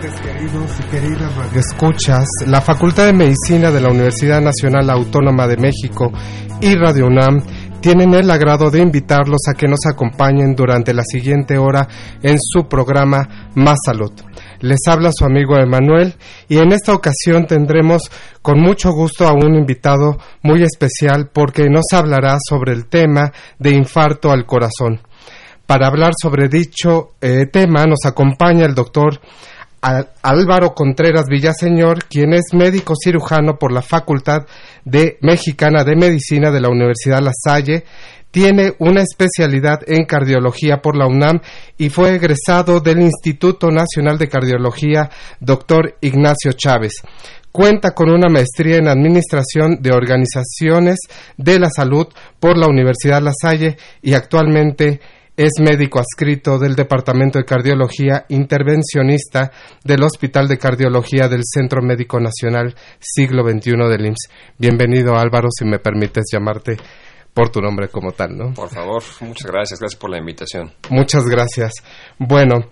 Queridos y queridas radioescuchas. La Facultad de Medicina de la Universidad Nacional Autónoma de México y Radio UNAM tienen el agrado de invitarlos a que nos acompañen durante la siguiente hora en su programa Más Salud. Les habla su amigo Emanuel y en esta ocasión tendremos con mucho gusto a un invitado muy especial porque nos hablará sobre el tema de infarto al corazón. Para hablar sobre dicho eh, tema nos acompaña el doctor Álvaro Contreras Villaseñor, quien es médico cirujano por la Facultad de Mexicana de Medicina de la Universidad La Salle. Tiene una especialidad en cardiología por la UNAM y fue egresado del Instituto Nacional de Cardiología, doctor Ignacio Chávez. Cuenta con una maestría en Administración de Organizaciones de la Salud por la Universidad La Salle y actualmente es médico adscrito del Departamento de Cardiología Intervencionista del Hospital de Cardiología del Centro Médico Nacional Siglo XXI del IMSS. Bienvenido Álvaro, si me permites llamarte por tu nombre como tal, ¿no? Por favor, muchas gracias, gracias por la invitación. Muchas gracias. Bueno,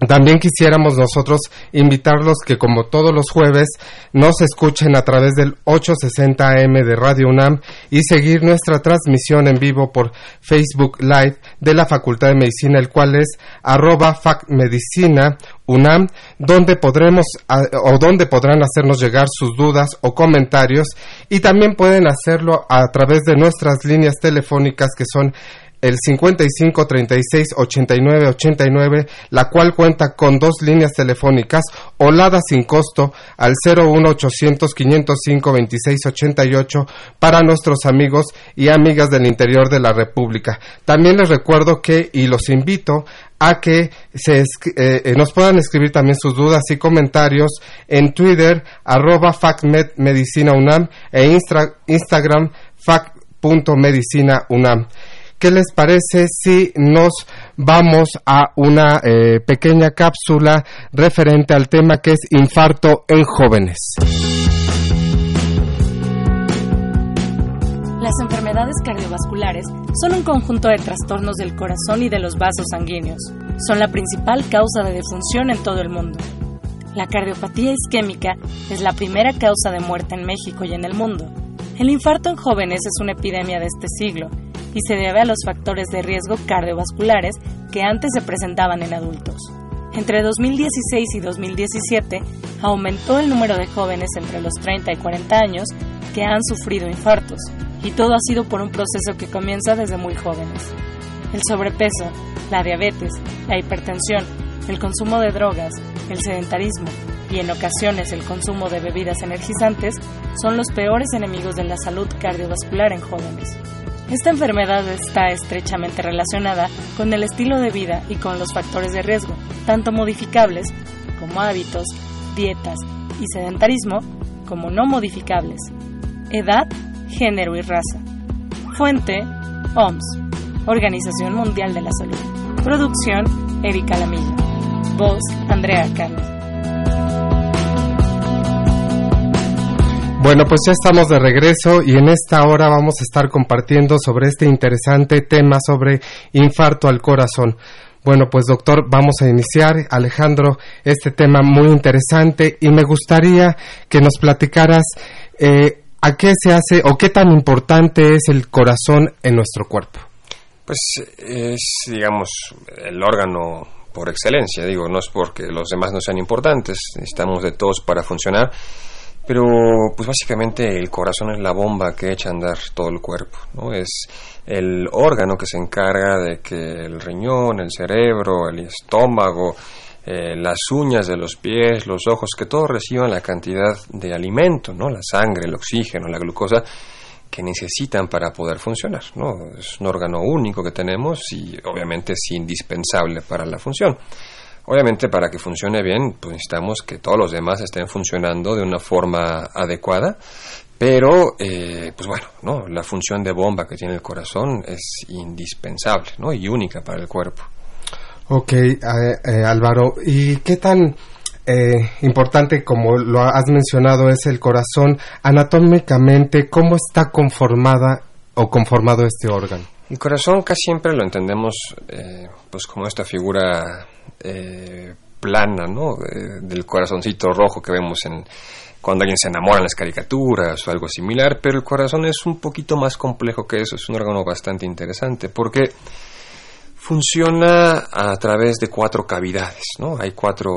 también quisiéramos nosotros invitarlos que como todos los jueves nos escuchen a través del 860 AM de Radio UNAM y seguir nuestra transmisión en vivo por Facebook Live de la Facultad de Medicina, el cual es arroba facmedicina UNAM, donde podremos o donde podrán hacernos llegar sus dudas o comentarios. Y también pueden hacerlo a través de nuestras líneas telefónicas que son el 55 36 89 89, la cual cuenta con dos líneas telefónicas oladas sin costo al 01 800 505 26 88 para nuestros amigos y amigas del interior de la República. También les recuerdo que y los invito a que se eh, eh, nos puedan escribir también sus dudas y comentarios en Twitter arroba facmedmedicinaunam e Instagram fac.medicinaunam. ¿qué les parece si nos vamos a una eh, pequeña cápsula referente al tema que es infarto en jóvenes? Las enfermedades cardiovasculares son un conjunto de trastornos del corazón y de los vasos sanguíneos. Son la principal causa de defunción en todo el mundo. La cardiopatía isquémica es la primera causa de muerte en México y en el mundo. El infarto en jóvenes es una epidemia de este siglo y se debe a los factores de riesgo cardiovasculares que antes se presentaban en adultos. Entre 2016 y 2017 aumentó el número de jóvenes entre los 30 y 40 años que han sufrido infartos, y todo ha sido por un proceso que comienza desde muy jóvenes. El sobrepeso, la diabetes, la hipertensión, el consumo de drogas, el sedentarismo y en ocasiones el consumo de bebidas energizantes son los peores enemigos de la salud cardiovascular en jóvenes. Esta enfermedad está estrechamente relacionada con el estilo de vida y con los factores de riesgo, tanto modificables como hábitos, dietas y sedentarismo, como no modificables, edad, género y raza. Fuente, OMS, Organización Mundial de la Salud. Producción, Erika Lamilla. Voz, Andrea Carlos. Bueno, pues ya estamos de regreso y en esta hora vamos a estar compartiendo sobre este interesante tema sobre infarto al corazón. Bueno, pues doctor, vamos a iniciar, Alejandro, este tema muy interesante y me gustaría que nos platicaras eh, a qué se hace o qué tan importante es el corazón en nuestro cuerpo. Pues es, digamos, el órgano por excelencia, digo, no es porque los demás no sean importantes, necesitamos de todos para funcionar Pero pues básicamente el corazón es la bomba que echa a andar todo el cuerpo, ¿no? Es el órgano que se encarga de que el riñón, el cerebro, el estómago, eh, las uñas de los pies, los ojos, que todos reciban la cantidad de alimento, ¿no? La sangre, el oxígeno, la glucosa que necesitan para poder funcionar, ¿no? Es un órgano único que tenemos y obviamente es indispensable para la función. Obviamente para que funcione bien, pues necesitamos que todos los demás estén funcionando de una forma adecuada, pero eh, pues bueno, ¿no? La función de bomba que tiene el corazón es indispensable, ¿no? Y única para el cuerpo. Ok, eh, eh, Álvaro, ¿y qué tan importante como lo has mencionado es el corazón anatómicamente? ¿Cómo está conformada o conformado este órgano? El corazón casi siempre lo entendemos pues como esta figura eh, plana, ¿no? del corazoncito rojo que vemos en cuando alguien se enamora en las caricaturas o algo similar, pero el corazón es un poquito más complejo que eso, es un órgano bastante interesante porque funciona a través de cuatro cavidades, ¿no? Hay cuatro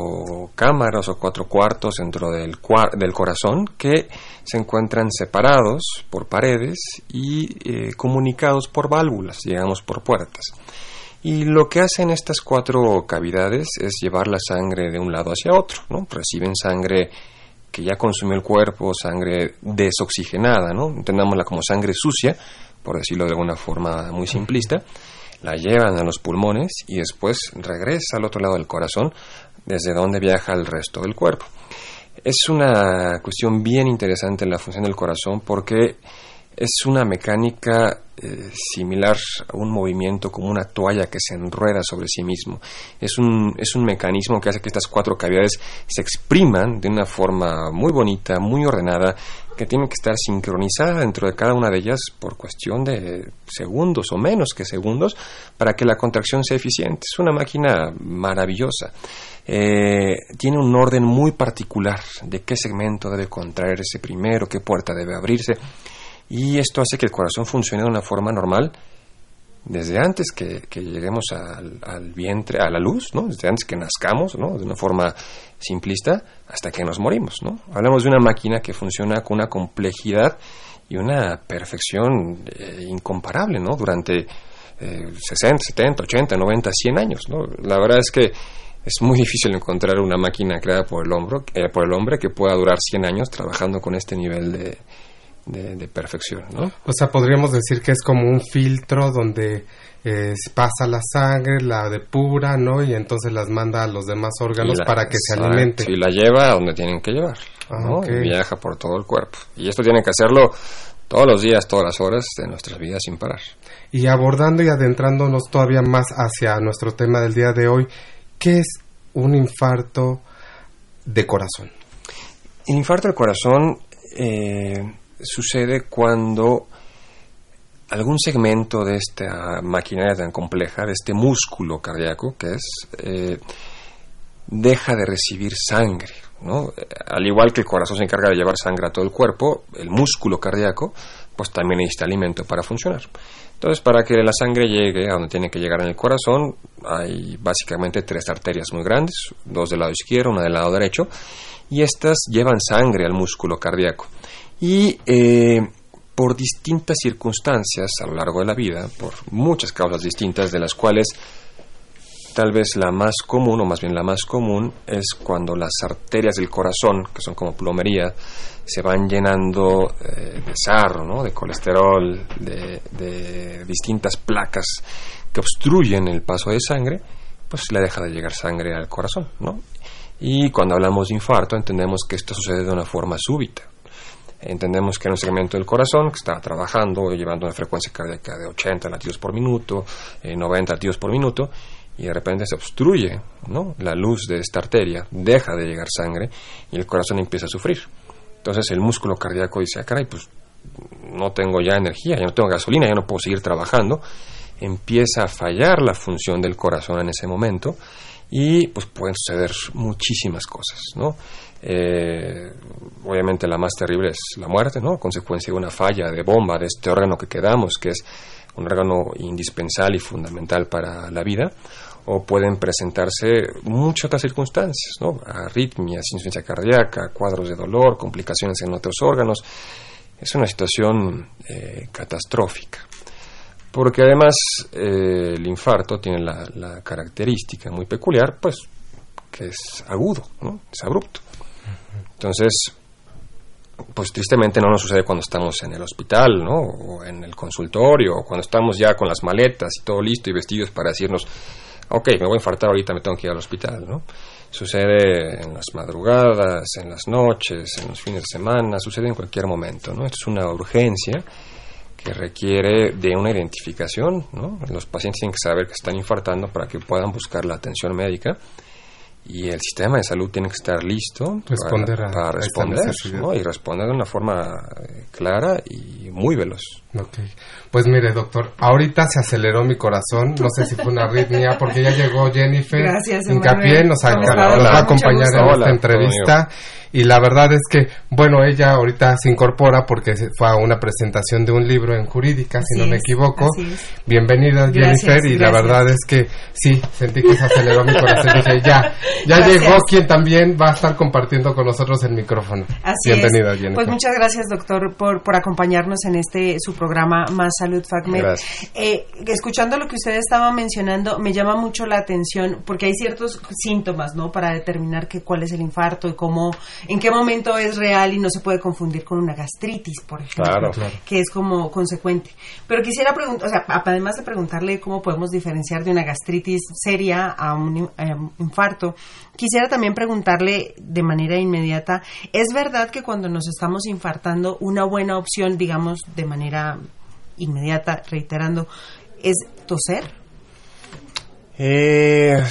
cámaras o cuatro cuartos dentro del, del corazón que se encuentran separados por paredes y eh, comunicados por válvulas, digamos por puertas. Y lo que hacen estas cuatro cavidades es llevar la sangre de un lado hacia otro, ¿no? Reciben sangre que ya consumió el cuerpo, sangre desoxigenada, ¿no? Entendámosla como sangre sucia, por decirlo de alguna forma muy simplista, la llevan a los pulmones y después regresa al otro lado del corazón, desde donde viaja el resto del cuerpo. Es una cuestión bien interesante la función del corazón porque es una mecánica eh, similar a un movimiento como una toalla que se enrueda sobre sí mismo. Es un, es un mecanismo que hace que estas cuatro cavidades se expriman de una forma muy bonita, muy ordenada, que tiene que estar sincronizada dentro de cada una de ellas por cuestión de segundos o menos que segundos para que la contracción sea eficiente. Es una máquina maravillosa. Eh, tiene un orden muy particular de qué segmento debe contraerse primero, qué puerta debe abrirse y esto hace que el corazón funcione de una forma normal desde antes que, lleguemos al, vientre, a la luz, ¿no? desde antes que nazcamos, ¿no? de una forma simplista, hasta que nos morimos. ¿no? Hablamos de una máquina que funciona con una complejidad y una perfección eh, incomparable ¿no? durante 60, 70, 80, 90, 100 años. ¿no? La verdad es que es muy difícil encontrar una máquina creada por el, hombro, eh, por el hombre que pueda durar 100 años trabajando con este nivel de, de, perfección, ¿no? O sea, podríamos decir que es como un filtro donde eh, pasa la sangre, la depura, ¿no? Y entonces las manda a los demás órganos para que se alimente. Y la lleva a donde tienen que llevar, ah, viaja por todo el cuerpo. Y esto tiene que hacerlo todos los días, todas las horas de nuestras vidas sin parar. Y abordando y adentrándonos todavía más hacia nuestro tema del día de hoy, ¿qué es un infarto de corazón? El infarto del corazón eh, sucede cuando algún segmento de esta maquinaria tan compleja, de este músculo cardíaco que es, eh, deja de recibir sangre. ¿no? Al igual que el corazón se encarga de llevar sangre a todo el cuerpo, el músculo cardíaco pues también necesita alimento para funcionar. Entonces, para que la sangre llegue a donde tiene que llegar en el corazón, hay básicamente tres arterias muy grandes, dos del lado izquierdo, una del lado derecho, y estas llevan sangre al músculo cardíaco. Y eh, por distintas circunstancias a lo largo de la vida, por muchas causas distintas, de las cuales tal vez la más común, o más bien la más común, es cuando las arterias del corazón, que son como plomería, se van llenando eh, de sarro, ¿no? de colesterol, de, de, distintas placas que obstruyen el paso de sangre, pues le deja de llegar sangre al corazón. ¿no? Y cuando hablamos de infarto entendemos que esto sucede de una forma súbita. Entendemos que hay un segmento del corazón que está trabajando, llevando una frecuencia cardíaca de 80 latidos por minuto, 90 eh, latidos por minuto, y de repente se obstruye ¿no? la luz de esta arteria, deja de llegar sangre y el corazón empieza a sufrir. Entonces el músculo cardíaco dice, ah, caray, pues no tengo ya energía, ya no tengo gasolina, ya no puedo seguir trabajando. Empieza a fallar la función del corazón en ese momento y pues pueden suceder muchísimas cosas, ¿no? Eh, obviamente la más terrible es la muerte, ¿no? Consecuencia de una falla de bomba de este órgano que quedamos, que es un órgano indispensable y fundamental para la vida. o pueden presentarse muchas otras circunstancias, ¿no? arritmias, insuficiencia cardíaca, cuadros de dolor, complicaciones en otros órganos. Es una situación eh, catastrófica. Porque además eh, el infarto tiene la, característica muy peculiar, pues, que es agudo, ¿no? es abrupto. Entonces, pues tristemente no nos sucede cuando estamos en el hospital, ¿no? O en el consultorio, o cuando estamos ya con las maletas y todo listo y vestidos para decirnos, ok, me voy a infartar ahorita, me tengo que ir al hospital, ¿no? Sucede en las madrugadas, en las noches, en los fines de semana, sucede en cualquier momento, ¿no? Esto es una urgencia que requiere de una identificación, ¿no? Los pacientes tienen que saber que están infartando para que puedan buscar la atención médica y el sistema de salud tiene que estar listo para, responder y responder de una forma eh, clara y muy veloz. Okay. Pues mire, doctor, ahorita se aceleró mi corazón, no sé si fue una arritmia, porque ya llegó Jennifer Gracias, Hincapié, nos, nos va a acompañar en esta entrevista y la verdad es que, bueno, ella ahorita se incorpora porque fue a una presentación de un libro en jurídica, si no me equivoco. Bienvenida, Jennifer, y la verdad es que sí, sentí que se aceleró mi corazón. Dije, ya, ya llegó quien también va a estar compartiendo con nosotros el micrófono. Así Bienvenida, Jennifer. Pues muchas gracias, doctor, por, por acompañarnos en este su programa Más Salud FACMED. Eh, escuchando lo que usted estaba mencionando, me llama mucho la atención porque hay ciertos síntomas, ¿no? Para determinar que, cuál es el infarto y cómo en qué momento es real y no se puede confundir con una gastritis, por ejemplo, que es como consecuente. Pero quisiera preguntar, o sea, además de preguntarle cómo podemos diferenciar de una gastritis seria a un infarto, quisiera también preguntarle de manera inmediata, ¿es verdad que cuando nos estamos infartando, una buena opción, digamos, de manera inmediata, reiterando, es toser? Eh,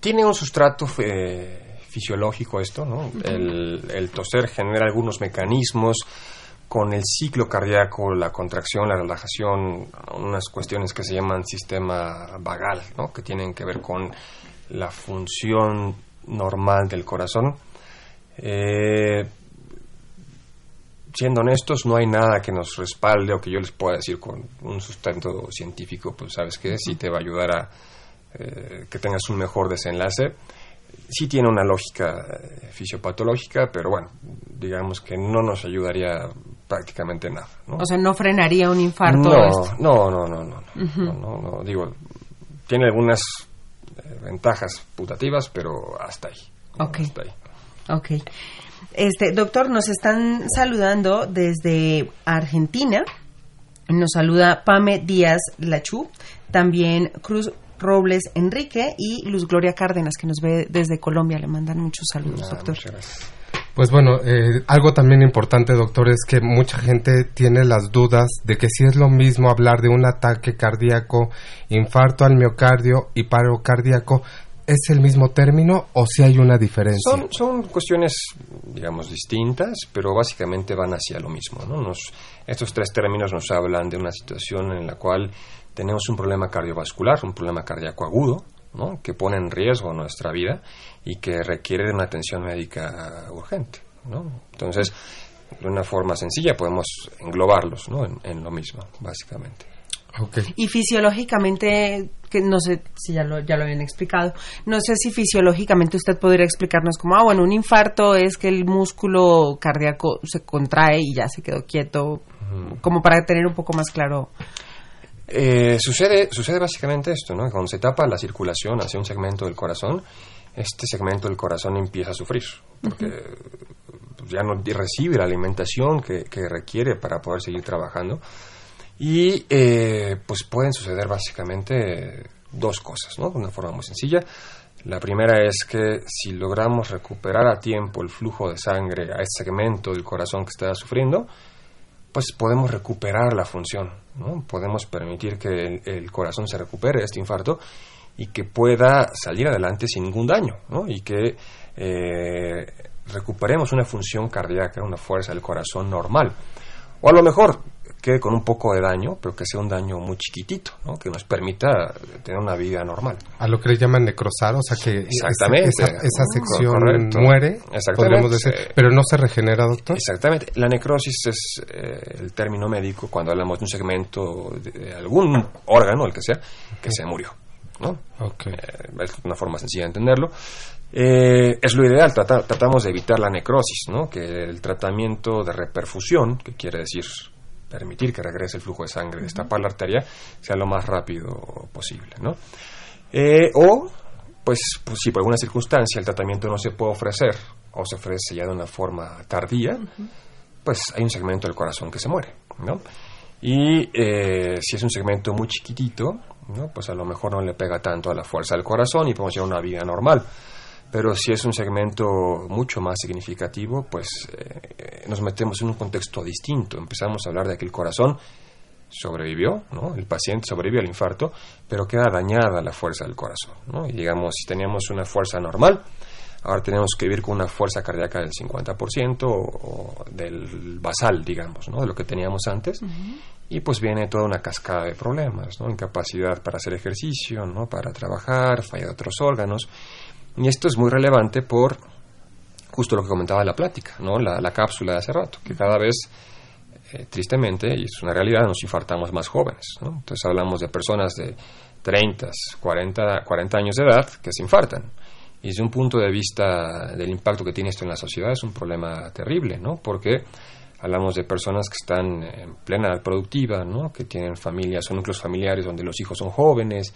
tiene un sustrato eh, fisiológico esto, ¿no? el, toser genera algunos mecanismos con el ciclo cardíaco, la contracción, la relajación, unas cuestiones que se llaman sistema vagal, ¿no? que tienen que ver con la función normal del corazón. Eh, siendo honestos, no hay nada que nos respalde o que yo les pueda decir con un sustento científico, pues sabes que sí te va a ayudar a eh, que tengas un mejor desenlace sí tiene una lógica eh, fisiopatológica, pero bueno, digamos que no nos ayudaría prácticamente nada. O sea, no frenaría un infarto. No, no, no, no, no, no, digo, tiene algunas ventajas putativas, pero hasta ahí. Ok. Hasta ahí. Ok. Este, doctor, nos están saludando desde Argentina. Nos saluda Pame Díaz Lachú, también Cruz Robles Enrique y Luz Gloria Cárdenas, que nos ve desde Colombia. Le mandan muchos saludos, doctor. Pues bueno, eh, algo también importante, doctor, es que mucha gente tiene las dudas de que si es lo mismo hablar de un ataque cardíaco, infarto al miocardio y paro cardíaco, ¿es el mismo término o si hay una diferencia? Son, cuestiones, digamos, distintas, pero básicamente van hacia lo mismo. ¿no? Nos, estos tres términos nos hablan de una situación en la cual tenemos un problema cardiovascular, un problema cardíaco agudo, ¿no? que pone en riesgo nuestra vida y que requiere de una atención médica urgente. ¿no? Entonces, de una forma sencilla podemos englobarlos ¿no? en, lo mismo, básicamente. Y fisiológicamente, que no sé si ya lo, ya lo habían explicado, no sé si fisiológicamente usted podría explicarnos como, ah, bueno, un infarto es que el músculo cardíaco se contrae y ya se quedó quieto, como para tener un poco más claro eh, sucede, sucede básicamente esto, ¿no? Cuando se tapa la circulación hacia un segmento del corazón, este segmento del corazón empieza a sufrir, porque ya no recibe la alimentación que, requiere para poder seguir trabajando. Y eh, pues pueden suceder básicamente dos cosas, ¿no? De una forma muy sencilla. La primera es que si logramos recuperar a tiempo el flujo de sangre a ese segmento del corazón que está sufriendo, pues podemos recuperar la función, ¿no? Podemos permitir que el, corazón se recupere este infarto y que pueda salir adelante sin ningún daño, ¿no? Y que eh, recuperemos una función cardíaca, una fuerza del corazón normal. O a lo mejor quede con un poco de daño, pero que sea un daño muy chiquitito, ¿no? que nos permita tener una vida normal. A lo que le llaman necrosar, o sea que esa, sección muere, podríamos decir, pero no se regenera, doctor. Exactamente. La necrosis es eh, el término médico cuando hablamos de un segmento de, algún órgano, el que sea, que se murió. ¿No? Okay. es una forma sencilla de entenderlo. es lo ideal, tratamos de evitar la necrosis, ¿no? que el tratamiento de reperfusión, que quiere decir permitir que regrese el flujo de sangre, destapar la arteria, sea lo más rápido posible. ¿no? o pues, pues, si por alguna circunstancia el tratamiento no se puede ofrecer o se ofrece ya de una forma tardía, pues hay un segmento del corazón que se muere, ¿no? Y eh, si es un segmento muy chiquitito, ¿no? pues a lo mejor no le pega tanto a la fuerza del corazón y podemos llevar una vida normal. Pero si es un segmento mucho más significativo, pues eh, nos metemos en un contexto distinto. Empezamos a hablar de que el corazón sobrevivió, ¿no? El paciente sobrevivió al infarto, pero queda dañada la fuerza del corazón, ¿no? Y digamos, si teníamos una fuerza normal, ahora tenemos que vivir con una fuerza cardíaca del 50% o, del basal, digamos, ¿no? De lo que teníamos antes. Y pues viene toda una cascada de problemas, ¿no? Incapacidad para hacer ejercicio, ¿no? Para trabajar, falla de otros órganos. Y esto es muy relevante por justo lo que comentaba la plática, ¿no? La, la cápsula de hace rato, que cada vez eh, tristemente, y es una realidad, nos infartamos más jóvenes. Entonces hablamos de personas de 30, 40, 40 años de edad que se infartan. Y desde un punto de vista del impacto que tiene esto en la sociedad es un problema terrible, ¿no? Porque hablamos de personas que están en plena productiva, ¿no? Que tienen familias o núcleos familiares donde los hijos son jóvenes,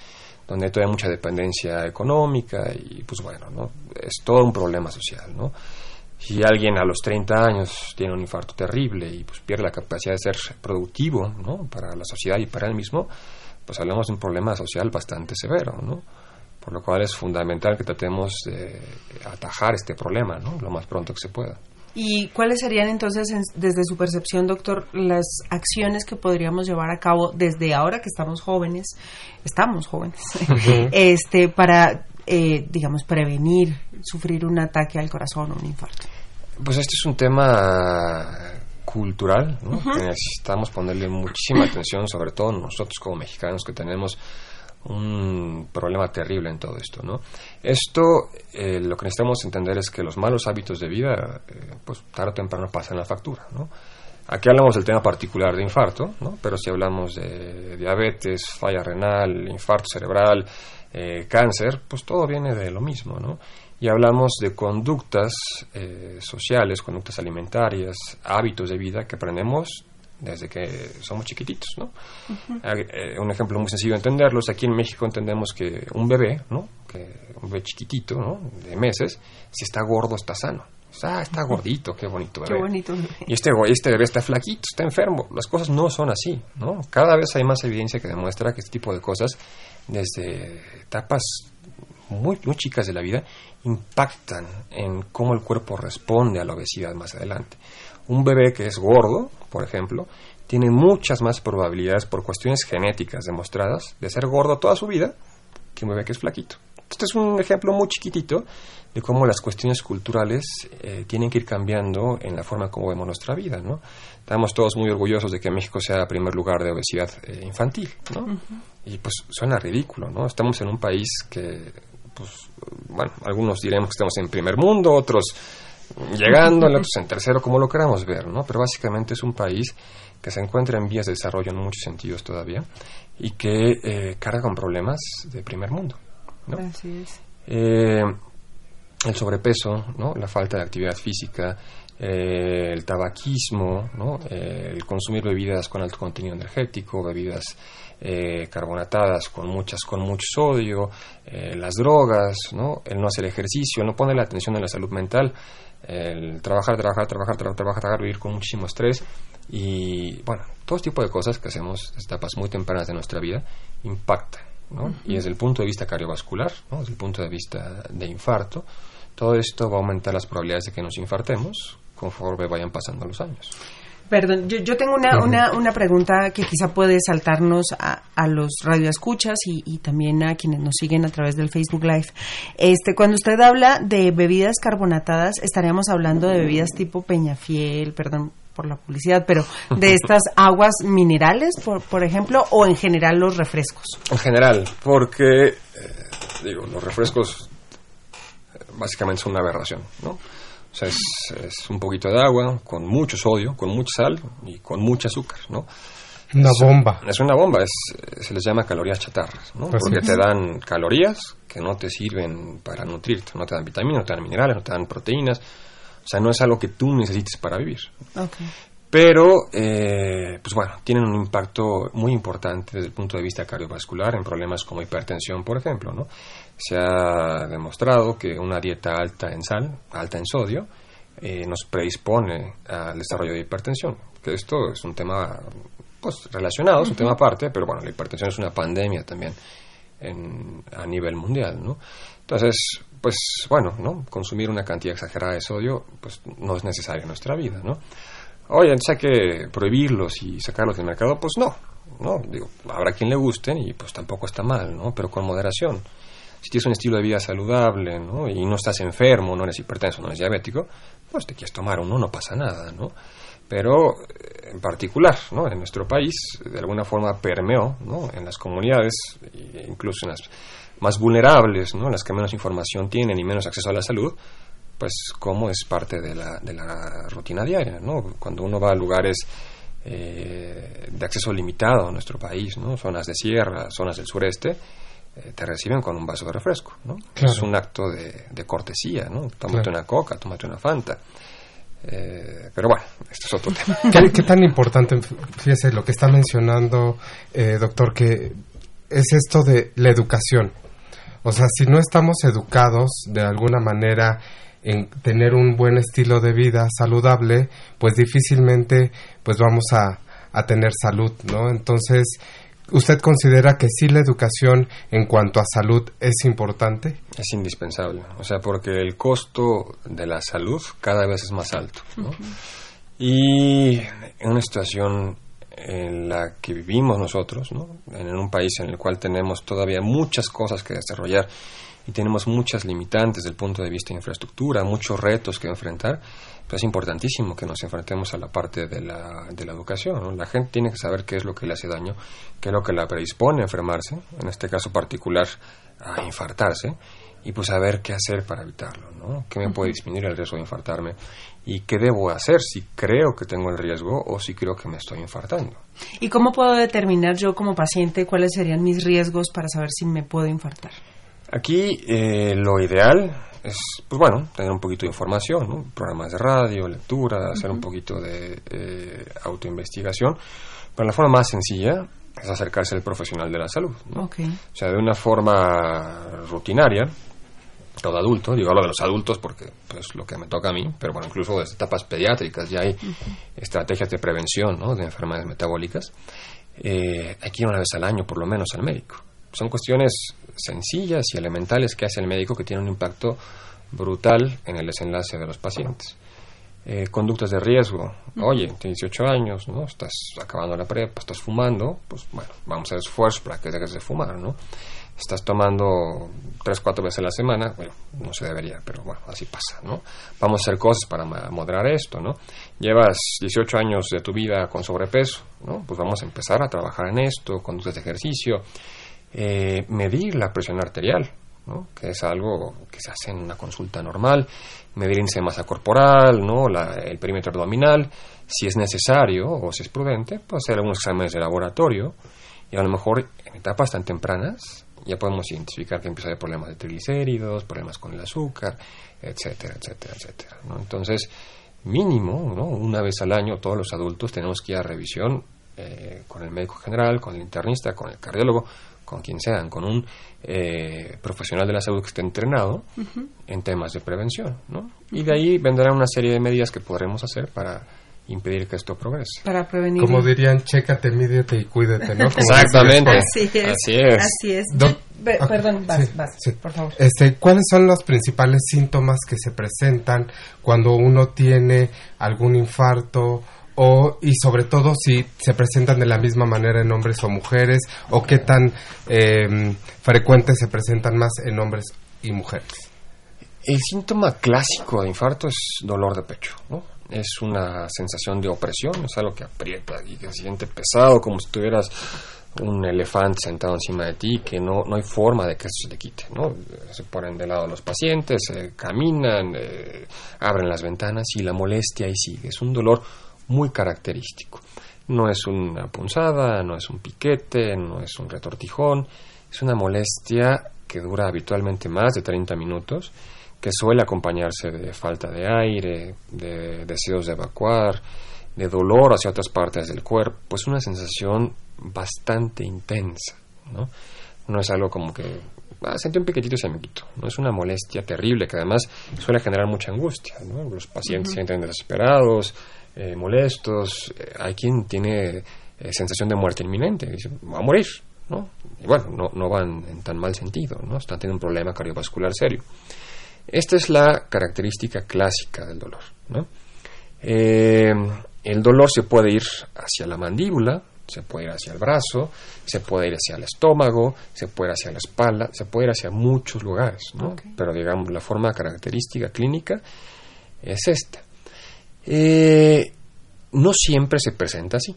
donde hay mucha dependencia económica y pues bueno, ¿no? Es todo un problema social, ¿no? si alguien a los 30 años tiene un infarto terrible y pues pierde la capacidad de ser productivo ¿no? para la sociedad y para él mismo, pues hablamos de un problema social bastante severo, ¿no? Por lo cual es fundamental que tratemos de atajar este problema, ¿no? Lo más pronto que se pueda. ¿Y cuáles serían entonces, desde su percepción, doctor, las acciones que podríamos llevar a cabo desde ahora que estamos jóvenes, estamos jóvenes, este, para eh, digamos, prevenir sufrir un ataque al corazón o un infarto? Pues este es un tema cultural, ¿no? necesitamos ponerle muchísima atención, sobre todo nosotros como mexicanos que tenemos un problema terrible en todo esto, ¿no? Esto, eh, lo que necesitamos entender es que los malos hábitos de vida, eh, pues tarde o temprano pasan la factura, ¿no? Aquí hablamos del tema particular de infarto, ¿no? Pero si hablamos de diabetes, falla renal, infarto cerebral, eh, cáncer, pues todo viene de lo mismo, ¿no? Y hablamos de conductas eh, sociales, conductas alimentarias, hábitos de vida que aprendemos desde que somos chiquititos, ¿no? Eh, un ejemplo muy sencillo de entenderlos, aquí en México entendemos que un bebé, ¿no? Que un bebé chiquitito, ¿no? De meses, si está gordo, está sano. Ah, está gordito, qué bonito bebé. Qué bonito Y este, este bebé está flaquito, está enfermo. Las cosas no son así, ¿no? Cada vez hay más evidencia que demuestra que este tipo de cosas desde etapas muy, muy chicas de la vida impactan en cómo el cuerpo responde a la obesidad más adelante. Un bebé que es gordo, por ejemplo, tiene muchas más probabilidades por cuestiones genéticas demostradas de ser gordo toda su vida que un bebé que es flaquito. Este es un ejemplo muy chiquitito de cómo las cuestiones culturales eh, tienen que ir cambiando en la forma como vemos nuestra vida, ¿no? Estamos todos muy orgullosos de que México sea el primer lugar de obesidad eh, infantil, ¿no? Y pues suena ridículo, ¿no? Estamos en un país que, pues, bueno, algunos diremos que estamos en primer mundo, otros llegando, en tercero, como lo queramos ver, ¿no? Pero básicamente es un país que se encuentra en vías de desarrollo en muchos sentidos todavía y que eh, carga con problemas de primer mundo, ¿no? Así es. Eh, el sobrepeso, ¿no? la falta de actividad física, eh, el tabaquismo, ¿no? Eh, el consumir bebidas con alto contenido energético, bebidas eh, carbonatadas con muchas con mucho sodio, las drogas, ¿no? el no hacer ejercicio, no poner la atención en la salud mental, el trabajar, trabajar, trabajar, trabajar, trabajar, vivir con muchísimo estrés y bueno, todo tipo de cosas que hacemos en etapas muy tempranas de nuestra vida impactan. ¿no? Y desde el punto de vista cardiovascular, ¿no? desde el punto de vista de infarto, todo esto va a aumentar las probabilidades de que nos infartemos conforme vayan pasando los años. Perdón, yo, yo tengo una, una, una, pregunta que quizá puede saltarnos a, a los radioescuchas y, y también a quienes nos siguen a través del Facebook Live. Este, cuando usted habla de bebidas carbonatadas, estaríamos hablando de bebidas tipo Peñafiel, perdón por la publicidad, pero de estas aguas minerales, por, por ejemplo, o en general los refrescos. En general, porque eh, digo, los refrescos básicamente es una aberración, ¿no? O sea, es, un poquito de agua con mucho sodio, con mucha sal y con mucho azúcar, ¿no? Una bomba. Es una bomba, es, se les llama calorías chatarras, ¿no? Porque te dan calorías que no te sirven para nutrirte, no te dan vitaminas, no te dan minerales, no te dan proteínas. O sea, no es algo que tú necesites para vivir. Pero, eh, pues bueno, tienen un impacto muy importante desde el punto de vista cardiovascular en problemas como hipertensión, por ejemplo, ¿no? Se ha demostrado que una dieta alta en sal, alta en sodio, eh, nos predispone al desarrollo de hipertensión. Que esto es un tema pues, relacionado, es un tema aparte, pero bueno, la hipertensión es una pandemia también a nivel mundial, ¿no? Entonces, pues bueno, ¿no? Consumir una cantidad exagerada de sodio, pues no es necesario en nuestra vida, ¿no? Oye, entonces hay que prohibirlos y sacarlos del mercado, pues no, no, digo, habrá quien le gusten y pues tampoco está mal, ¿no? Pero con moderación. Si tienes un estilo de vida saludable, ¿no? Y no estás enfermo, no eres hipertenso, no eres diabético, pues te quieres tomar uno, no pasa nada, ¿no? Pero eh, en particular, ¿no? En nuestro país, de alguna forma permeó, ¿no? En las comunidades, incluso en las más vulnerables, ¿no? Las que menos información tienen y menos acceso a la salud, pues cómo es parte de la, de la rutina diaria, ¿no? Cuando uno va a lugares eh, de acceso limitado a nuestro país, ¿no? Zonas de sierra, zonas del sureste, eh, te reciben con un vaso de refresco, ¿no? Es un acto de, de cortesía, ¿no? Tómate una coca, tómate una fanta. Eh, pero bueno, esto es otro tema. ¿Qué, tan importante, fíjese, lo que está mencionando, eh, doctor, que es esto de la educación? O sea, si no estamos educados de alguna manera en tener un buen estilo de vida saludable, pues difícilmente pues vamos a, a tener salud, ¿no? Entonces, ¿Usted considera que sí la educación en cuanto a salud es importante? Es indispensable, o sea, porque el costo de la salud cada vez es más alto. Y en una situación en la que vivimos nosotros, ¿no? en un país en el cual tenemos todavía muchas cosas que desarrollar y tenemos muchas limitantes desde el punto de vista de infraestructura, muchos retos que enfrentar, es importantísimo que nos enfrentemos a la parte de la, de la educación. La gente tiene que saber qué es lo que le hace daño, qué es lo que la predispone a enfermarse, en este caso particular a infartarse, y pues saber qué hacer para evitarlo, ¿no? ¿Qué me puede disminuir el riesgo de infartarme? ¿Y qué debo hacer si creo que tengo el riesgo o si creo que me estoy infartando? ¿Y cómo puedo determinar yo como paciente cuáles serían mis riesgos para saber si me puedo infartar? Aquí eh, lo ideal es, pues bueno, tener un poquito de información, programas de radio, lectura, hacer un poquito de eh, autoinvestigación. Pero la forma más sencilla es acercarse al profesional de la salud. O sea, de una forma rutinaria, todo adulto, digo hablo de los adultos porque es pues, lo que me toca a mí, pero bueno, incluso desde etapas pediátricas ya hay estrategias de prevención ¿no? de enfermedades metabólicas. Eh, hay que ir una vez al año por lo menos al médico. Son cuestiones sencillas y elementales que hace el médico que tienen un impacto brutal en el desenlace de los pacientes. Eh, conductas de riesgo. Oye, tienes 18 años, ¿no? Estás acabando la prepa, estás fumando, pues bueno, vamos a hacer esfuerzo para que dejes de fumar, ¿no? Estás tomando 3, 4 veces a la semana, bueno, no se debería, pero bueno, así pasa, ¿no? Vamos a hacer cosas para moderar esto, ¿no? Llevas 18 años de tu vida con sobrepeso, ¿no? Pues vamos a empezar a trabajar en esto, conductas de ejercicio, eh, medir la presión arterial, ¿no? que es algo que se hace en una consulta normal, medir índice masa corporal, ¿no? el perímetro abdominal, si es necesario o si es prudente, pues hacer algunos exámenes de laboratorio y a lo mejor en etapas tan tempranas ya podemos identificar que empieza a haber problemas de triglicéridos, problemas con el azúcar, etcétera, etcétera, etcétera. ¿no? Entonces, mínimo, ¿no? una vez al año todos los adultos tenemos que ir a revisión eh, con el médico general, con el internista, con el cardiólogo, con quien sean, con un eh, profesional de la salud que esté entrenado en temas de prevención, ¿no? Y de ahí vendrá una serie de medidas que podremos hacer para impedir que esto progrese. Para prevenir. Como dirían, chécate, mídete y cuídate, ¿no? Exactamente. Así es. Así es. Ah, perdón, vas, vas, por favor. Este, ¿Cuáles son los principales síntomas que se presentan cuando uno tiene algún infarto o y sobre todo si se presentan de la misma manera en hombres o mujeres o qué tan eh, frecuentes se presentan más en hombres y mujeres. El síntoma clásico de infarto es dolor de pecho, ¿no? Es una sensación de opresión, es algo que aprieta y que se siente pesado, como si tuvieras un elefante sentado encima de ti, que no, no hay forma de que eso se le quite, ¿no? Se ponen de lado los pacientes, caminan, eh, abren las ventanas y la molestia ahí sigue. Es un dolor muy característico. No es una punzada, no es un piquete, no es un retortijón, es una molestia que dura habitualmente más de 30 minutos, que suele acompañarse de falta de aire, de deseos de evacuar, de dolor hacia otras partes del cuerpo. Es una sensación bastante intensa, ¿no? No es algo como que ah, sentí un piquetito y se me quitó. No es una molestia terrible que además suele generar mucha angustia. ¿no? Los pacientes se sienten desesperados, eh, molestos. Eh, hay quien tiene eh, sensación de muerte inminente. Dice, va a morir. ¿no? Y bueno, no, no van en tan mal sentido. ¿no? Están teniendo un problema cardiovascular serio. Esta es la característica clásica del dolor. ¿no? el dolor se puede ir hacia la mandíbula, se puede ir hacia el brazo, se puede ir hacia el estómago, se puede ir hacia la espalda, se puede ir hacia muchos lugares, ¿no? Pero digamos, la forma característica clínica es esta. Eh, no siempre se presenta así,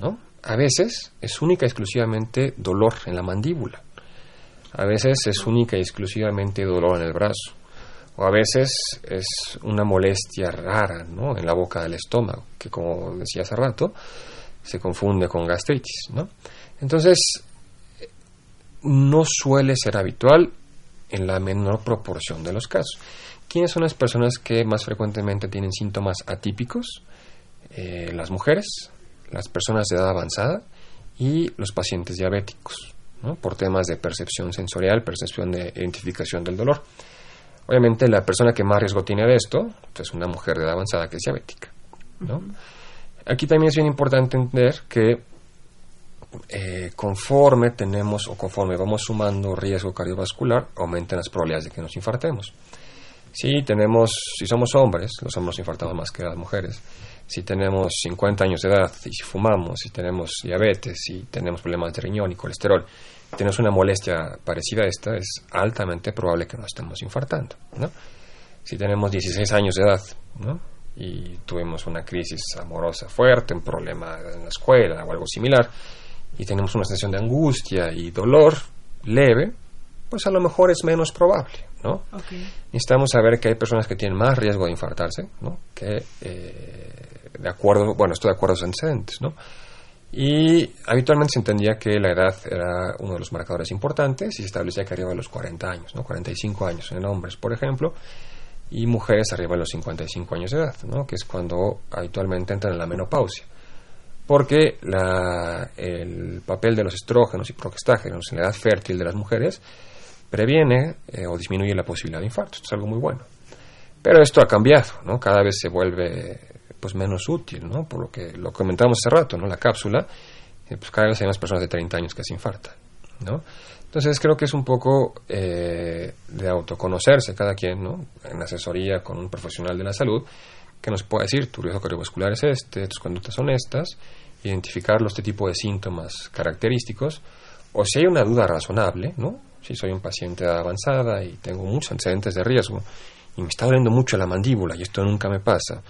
¿no? A veces es única y exclusivamente dolor en la mandíbula. A veces es única y exclusivamente dolor en el brazo. O a veces es una molestia rara, ¿no? En la boca del estómago, que como decía hace rato, se confunde con gastritis, ¿no? Entonces, no suele ser habitual en la menor proporción de los casos. ¿Quiénes son las personas que más frecuentemente tienen síntomas atípicos? Eh, las mujeres, las personas de edad avanzada y los pacientes diabéticos, ¿no? por temas de percepción sensorial, percepción de identificación del dolor. Obviamente la persona que más riesgo tiene de esto pues, es una mujer de edad avanzada que es diabética. ¿no? Aquí también es bien importante entender que eh, conforme tenemos o conforme vamos sumando riesgo cardiovascular, aumentan las probabilidades de que nos infartemos. Si tenemos, si somos hombres, los hombres infartamos más que las mujeres. Si tenemos 50 años de edad y si fumamos, si tenemos diabetes, si tenemos problemas de riñón y colesterol, tenemos una molestia parecida a esta, es altamente probable que nos estemos infartando. ¿no? Si tenemos 16 años de edad, ¿no? y tuvimos una crisis amorosa fuerte, un problema en la escuela o algo similar, y tenemos una sensación de angustia y dolor leve, pues a lo mejor es menos probable, ¿no? Necesitamos saber que hay personas que tienen más riesgo de infartarse, ¿no? Que eh, de acuerdo, bueno, esto de acuerdo a los antecedentes, ¿no? Y habitualmente se entendía que la edad era uno de los marcadores importantes y se establecía que arriba de los 40 años, ¿no? 45 años en hombres, por ejemplo, y mujeres arriba de los 55 años de edad, ¿no? que es cuando habitualmente entran en la menopausia. Porque la, el papel de los estrógenos y progestágenos en la edad fértil de las mujeres previene eh, o disminuye la posibilidad de infarto. Es algo muy bueno. Pero esto ha cambiado, ¿no? Cada vez se vuelve pues menos útil, ¿no? Por lo que lo comentamos hace rato, ¿no? La cápsula, eh, pues cada vez hay más personas de 30 años que se infartan, ¿no? Entonces creo que es un poco eh, de autoconocerse cada quien, ¿no? En asesoría con un profesional de la salud que nos pueda decir, tu riesgo cardiovascular es este, tus conductas son estas, identificarlo este tipo de síntomas característicos, o si hay una duda razonable, ¿no? Si soy un paciente avanzada y tengo muchos antecedentes de riesgo y me está doliendo mucho la mandíbula y esto nunca me pasa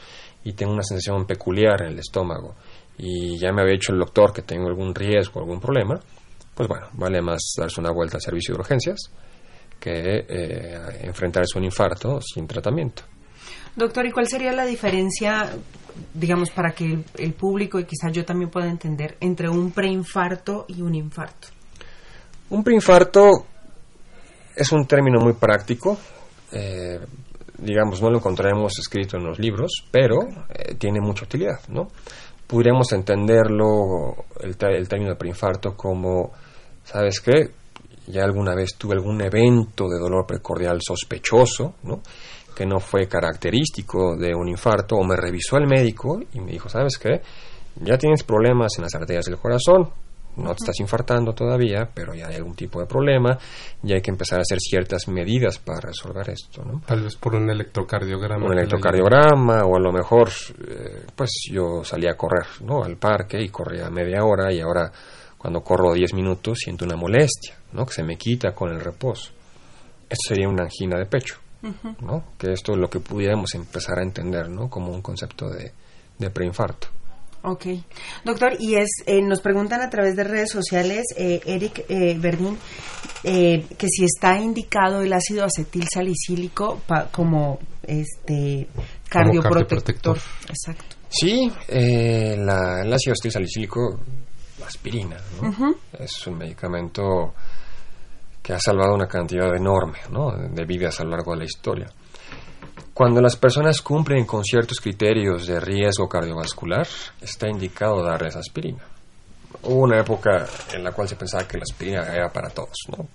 y tengo una sensación peculiar en el estómago y ya me había dicho el doctor que tengo algún riesgo, algún problema, pues bueno, vale más darse una vuelta al servicio de urgencias que eh, enfrentarse a un infarto sin tratamiento. Doctor, ¿y cuál sería la diferencia, digamos, para que el, público y quizás yo también pueda entender, entre un preinfarto y un infarto? Un preinfarto es un término muy práctico. Eh, digamos, no lo encontraremos escrito en los libros, pero eh, tiene mucha utilidad, ¿no? Podríamos entenderlo, el, el término de preinfarto, como ¿sabes qué? Ya alguna vez tuve algún evento de dolor precordial sospechoso, ¿no? que no fue característico de un infarto, o me revisó el médico y me dijo, ¿sabes qué? Ya tienes problemas en las arterias del corazón, no te estás infartando todavía, pero ya hay algún tipo de problema y hay que empezar a hacer ciertas medidas para resolver esto, ¿no? Tal vez por un electrocardiograma. Un electrocardiograma o a lo mejor, eh, pues yo salí a correr, ¿no? Al parque y corría media hora y ahora cuando corro 10 minutos siento una molestia, ¿no? Que se me quita con el reposo. Esto sería una angina de pecho, ¿no? Que esto es lo que pudiéramos empezar a entender, ¿no? Como un concepto de, de preinfarto. Ok. Doctor, y es, eh, nos preguntan a través de redes sociales, eh, Eric eh, Verdín, eh, que si está indicado el ácido acetil salicílico como este cardioprotector. Exacto. Sí, eh, la, el ácido salicílico, la aspirina, es un medicamento que ha salvado una cantidad enorme de vidas a lo largo de la historia. Cuando las personas cumplen con ciertos criterios de riesgo cardiovascular, está indicado darles aspirina. Hubo una época en la cual se pensaba que la aspirina era para todos, ¿no?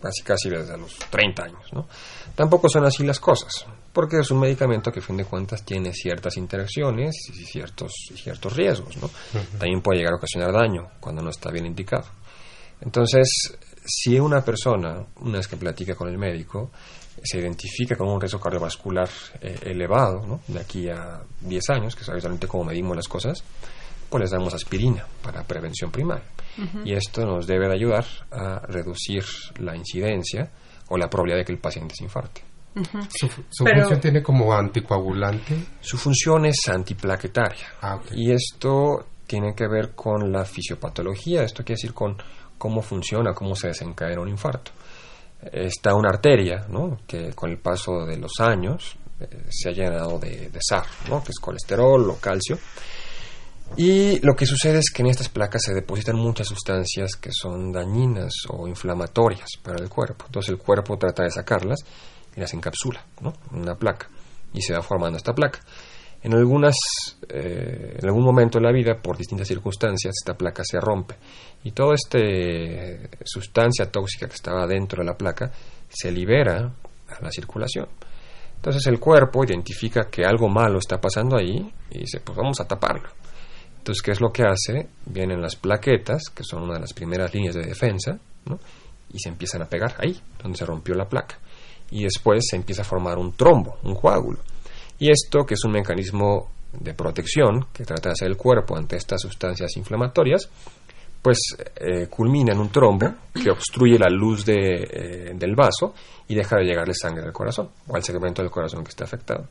casi casi desde los 30 años. ¿no? Tampoco son así las cosas, porque es un medicamento que a fin de cuentas tiene ciertas interacciones y ciertos, ciertos riesgos. ¿no? También puede llegar a ocasionar daño cuando no está bien indicado. Entonces, si una persona, una vez que platica con el médico, se identifica con un riesgo cardiovascular eh, elevado, ¿no? de aquí a 10 años, que es habitualmente como medimos las cosas, pues les damos aspirina para prevención primaria. Y esto nos debe de ayudar a reducir la incidencia o la probabilidad de que el paciente se infarte. ¿Su, función tiene como anticoagulante? Su función es antiplaquetaria. Ah, y esto tiene que ver con la fisiopatología, esto quiere decir con cómo funciona, cómo se desencadena un infarto. Está una arteria, ¿no? que con el paso de los años eh, se ha llenado de, de SAR, ¿no? que es colesterol o calcio, y lo que sucede es que en estas placas se depositan muchas sustancias que son dañinas o inflamatorias para el cuerpo. Entonces el cuerpo trata de sacarlas y las encapsula, ¿no? Una placa. Y se va formando esta placa. En algunas, eh, en algún momento de la vida, por distintas circunstancias, esta placa se rompe. Y toda esta sustancia tóxica que estaba dentro de la placa se libera a la circulación. Entonces el cuerpo identifica que algo malo está pasando ahí y dice, pues vamos a taparlo entonces, ¿qué es lo que hace? Vienen las plaquetas, que son una de las primeras líneas de defensa, y se empiezan a pegar ahí, donde se rompió la placa. Y después se empieza a formar un trombo, un coágulo. Y esto, que es un mecanismo de protección que trata de hacer el cuerpo ante estas sustancias inflamatorias, pues eh, culmina en un trombo que obstruye la luz de, eh, del vaso y deja de llegarle sangre al corazón o al segmento del corazón que está afectado.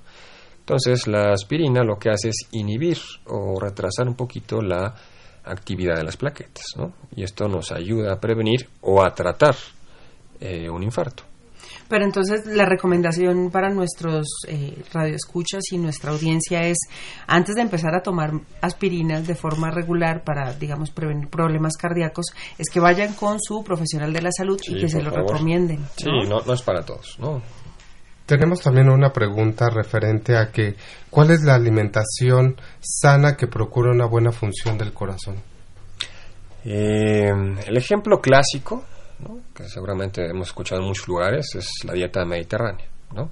Entonces la aspirina lo que hace es inhibir o retrasar un poquito la actividad de las plaquetas, ¿no? Y esto nos ayuda a prevenir o a tratar eh, un infarto. Pero entonces la recomendación para nuestros eh, radioescuchas y nuestra audiencia es, antes de empezar a tomar aspirinas de forma regular para, digamos, prevenir problemas cardíacos, es que vayan con su profesional de la salud y que se lo recomienden. Sí, no, no es para todos, ¿no? Tenemos también una pregunta referente a que ¿cuál es la alimentación sana que procura una buena función del corazón? Eh, el ejemplo clásico, que seguramente hemos escuchado en muchos lugares, es la dieta mediterránea, ¿no?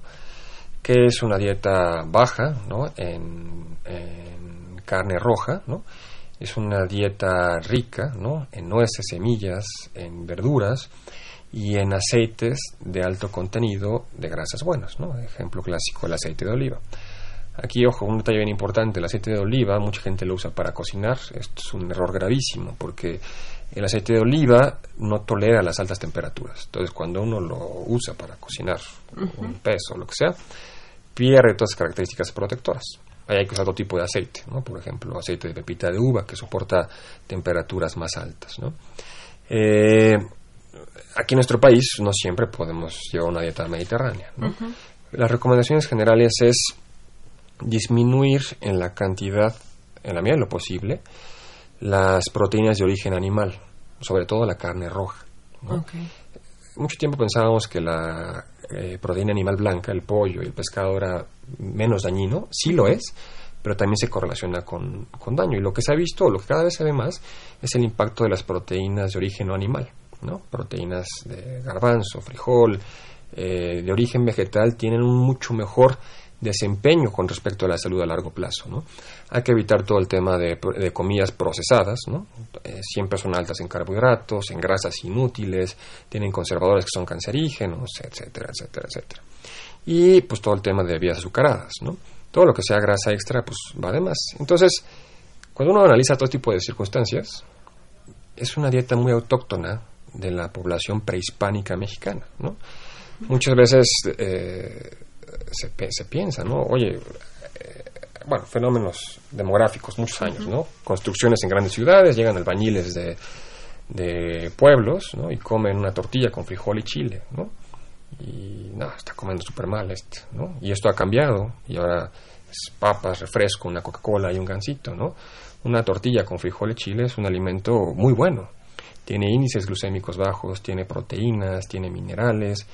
que es una dieta baja en, en, carne roja, ¿no? es una dieta rica ¿no? en nueces, semillas, en verduras, y en aceites de alto contenido de grasas buenas, ¿no? Ejemplo clásico, el aceite de oliva. Aquí, ojo, un detalle bien importante, el aceite de oliva, mucha gente lo usa para cocinar, esto es un error gravísimo, porque el aceite de oliva no tolera las altas temperaturas, entonces cuando uno lo usa para cocinar un pez o lo que sea, pierde todas las características protectoras. Ahí hay que usar otro tipo de aceite, ¿no? por ejemplo, aceite de pepita de uva, que soporta temperaturas más altas. ¿no? Eh, aquí en nuestro país no siempre podemos llevar una dieta mediterránea. Las recomendaciones generales es disminuir en la cantidad, en la medida de lo posible, las proteínas de origen animal, sobre todo la carne roja. Mucho tiempo pensábamos que la eh, proteína animal blanca, el pollo y el pescado era menos dañino, sí lo es, pero también se correlaciona con, con daño. Y lo que se ha visto, o lo que cada vez se ve más, es el impacto de las proteínas de origen no animal. Proteínas de garbanzo, frijol, eh, de origen vegetal, tienen un mucho mejor desempeño con respecto a la salud a largo plazo. ¿no? Hay que evitar todo el tema de, comidas procesadas, ¿no? Eh, siempre son altas en carbohidratos, en grasas inútiles, tienen conservadores que son cancerígenos, etcétera, etcétera, etcétera. Y pues todo el tema de bebidas azucaradas, ¿no? Todo lo que sea grasa extra, pues va de más. Entonces, cuando uno analiza todo tipo de circunstancias, es una dieta muy autóctona de la población prehispánica mexicana. Muchas veces eh, se, se, piensa, ¿no? Oye, eh, bueno, fenómenos demográficos, muchos años, ¿no? Construcciones en grandes ciudades, llegan albañiles de, de pueblos, ¿no? Y comen una tortilla con frijol y chile, ¿no? Y nada, está comiendo súper mal este, ¿no? Y esto ha cambiado y ahora papas, refresco, una Coca-Cola y un gansito, ¿no? Una tortilla con frijol y chile es un alimento muy bueno. Tiene índices glucémicos bajos, tiene proteínas, tiene minerales.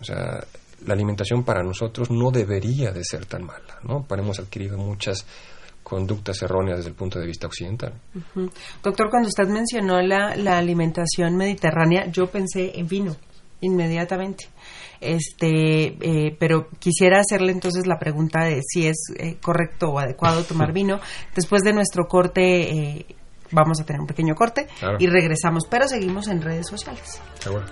O sea, la alimentación para nosotros no debería de ser tan mala, ¿no? hemos adquirido muchas conductas erróneas desde el punto de vista occidental. Doctor, cuando usted mencionó la, la alimentación mediterránea, yo pensé en vino inmediatamente. Este, eh, pero quisiera hacerle entonces la pregunta de si es eh, correcto o adecuado tomar vino. Después de nuestro corte, eh, vamos a tener un pequeño corte y regresamos, pero seguimos en redes sociales. Seguro.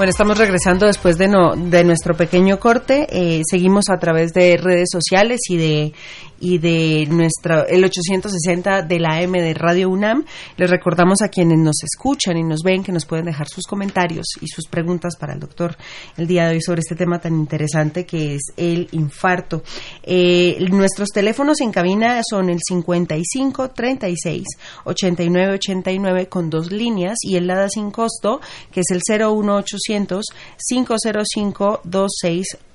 Bueno, estamos regresando después de, no, de nuestro pequeño corte. Eh, seguimos a través de redes sociales y de y de nuestra el 860 de la M de Radio UNAM. Les recordamos a quienes nos escuchan y nos ven que nos pueden dejar sus comentarios y sus preguntas para el doctor el día de hoy sobre este tema tan interesante que es el infarto. Eh, nuestros teléfonos en cabina son el 55 36 89 89 con dos líneas y el LADA sin costo que es el 01800 505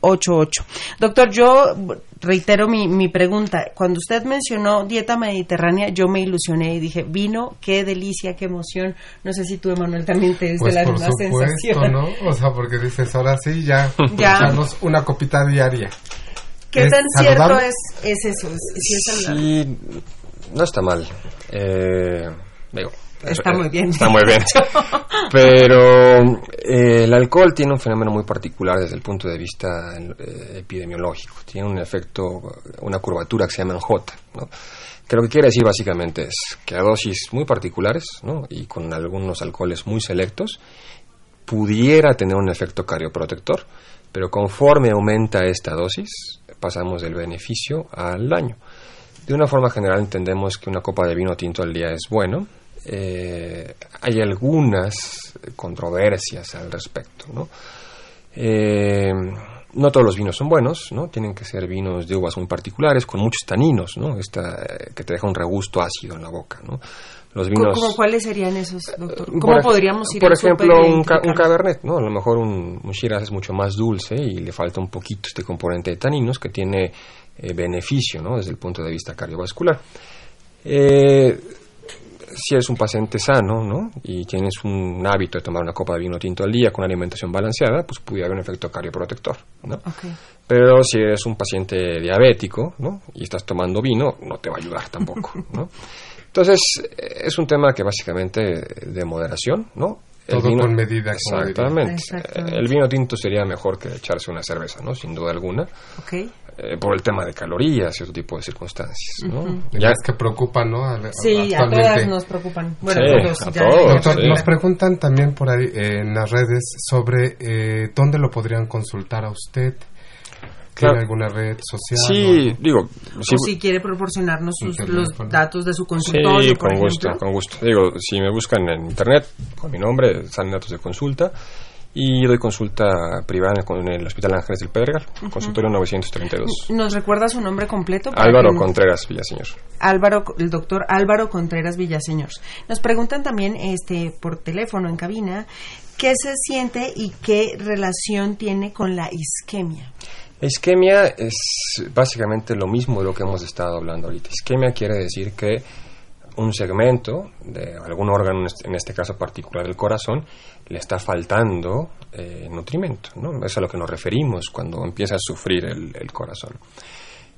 2688. Doctor, yo reitero mi, mi pregunta. Cuando usted mencionó dieta mediterránea, yo me ilusioné y dije, vino, qué delicia, qué emoción. No sé si tú, Emanuel, también te pues la misma sensación. ¿no? O sea, porque dices, ahora sí, ya, ya. una copita diaria. ¿Qué tan cierto es, es eso? sí, no está mal. Eh, digo, Está muy bien. Está muy bien. Pero eh, el alcohol tiene un fenómeno muy particular desde el punto de vista eh, epidemiológico. Tiene un efecto, una curvatura que se llama J, ¿no? que lo que quiere decir básicamente es que a dosis muy particulares ¿no? y con algunos alcoholes muy selectos pudiera tener un efecto cardioprotector, pero conforme aumenta esta dosis pasamos del beneficio al daño. De una forma general entendemos que una copa de vino tinto al día es bueno, eh, hay algunas controversias al respecto, ¿no? Eh, no todos los vinos son buenos, ¿no? Tienen que ser vinos de uvas muy particulares, con muchos taninos, ¿no? Esta, que te deja un regusto ácido en la boca, ¿no? Los vinos... ¿Cómo, ¿Cuáles serían esos, doctor? ¿Cómo podríamos ir Por ejemplo, un, un, Cabernet, ¿no? A lo mejor un, un, Shiraz es mucho más dulce y le falta un poquito este componente de taninos que tiene eh, beneficio, ¿no? Desde el punto de vista cardiovascular. Eh, si eres un paciente sano, ¿no? Y tienes un hábito de tomar una copa de vino tinto al día con una alimentación balanceada, pues pudiera haber un efecto cardioprotector, ¿no? Pero si eres un paciente diabético, ¿no? Y estás tomando vino, no te va a ayudar tampoco, ¿no? Entonces, es un tema que básicamente de moderación, ¿no? Todo con medida. Exactamente. El vino tinto sería mejor que echarse una cerveza, ¿no? Sin duda alguna. Okay. Eh, por el tema de calorías y otro tipo de circunstancias, ¿no? Ya es que preocupan, ¿no? sí, a todas nos preocupan. Bueno, a todos, nos preguntan también por ahí eh, en las redes sobre eh, dónde lo podrían consultar a usted. ¿Tiene alguna red social? Sí, digo... Si, si quiere proporcionarnos los datos de su consultorio, Sí, con gusto, con gusto. Digo, si me buscan en internet, con mi nombre, salen datos de consulta y doy consulta privada en el Hospital Ángeles del Pedregal, consultorio 932. ¿Nos recuerda su nombre completo? Álvaro Contreras Villaseñor. Álvaro, el doctor Álvaro Contreras Villaseñor. Nos preguntan también este por teléfono en cabina qué se siente y qué relación tiene con la isquemia. La isquemia es básicamente lo mismo de lo que hemos estado hablando ahorita. Isquemia quiere decir que un segmento de algún órgano, en este caso particular del corazón, le está faltando eh, nutrimento. ¿no? Es a lo que nos referimos cuando empieza a sufrir el, corazón.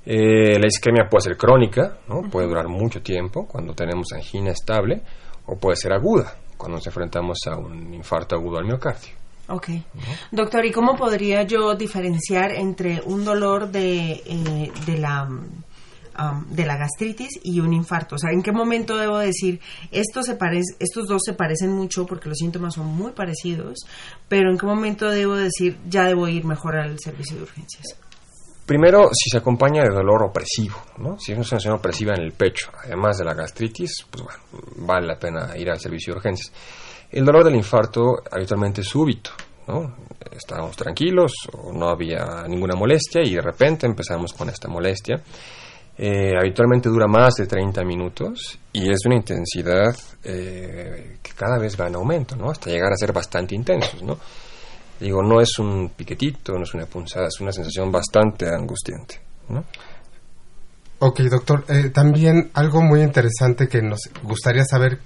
Eh, la isquemia puede ser crónica, ¿no? puede durar mucho tiempo cuando tenemos angina estable, o puede ser aguda, cuando nos enfrentamos a un infarto agudo al miocardio. Ok. Doctor, ¿y cómo podría yo diferenciar entre un dolor de, eh, de la de la gastritis y un infarto. O sea, ¿en qué momento debo decir, estos, se estos dos se parecen mucho porque los síntomas son muy parecidos, pero en qué momento debo decir, ya debo ir mejor al servicio de urgencias? Primero, si se acompaña de dolor opresivo, ¿no? Si es una sensación opresiva en el pecho, además de la gastritis, pues bueno, vale la pena ir al servicio de urgencias. El dolor del infarto habitualmente es súbito, ¿no? Estábamos tranquilos, o no había ninguna molestia y de repente empezamos con esta molestia eh, habitualmente dura más de 30 minutos y es una intensidad eh, que cada vez va en aumento, ¿no? Hasta llegar a ser bastante intensos, ¿no? Digo, no es un piquetito, no es una punzada, es una sensación bastante angustiante, ¿no? Ok, doctor. Eh, también algo muy interesante que nos gustaría saber,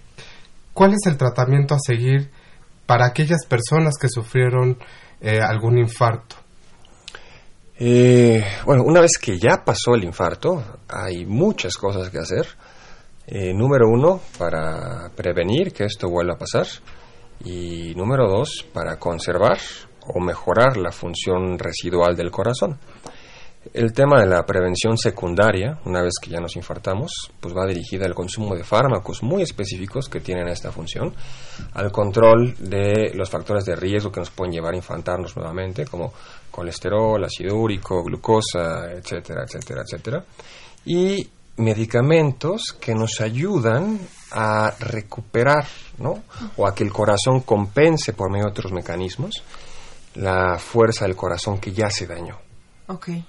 ¿cuál es el tratamiento a seguir para aquellas personas que sufrieron algún infarto? Eh, bueno, una vez que ya pasó el infarto, hay muchas cosas que hacer. Eh, número uno, para prevenir que esto vuelva a pasar. Y número dos, para conservar o mejorar la función residual del corazón. El tema de la prevención secundaria, una vez que ya nos infartamos, pues va dirigida al consumo de fármacos muy específicos que tienen esta función, al control de los factores de riesgo que nos pueden llevar a infartarnos nuevamente, como colesterol, ácido úrico, glucosa, etcétera, etcétera, etcétera, y medicamentos que nos ayudan a recuperar, ¿no? O a que el corazón compense por medio de otros mecanismos la fuerza del corazón que ya se dañó. Okay.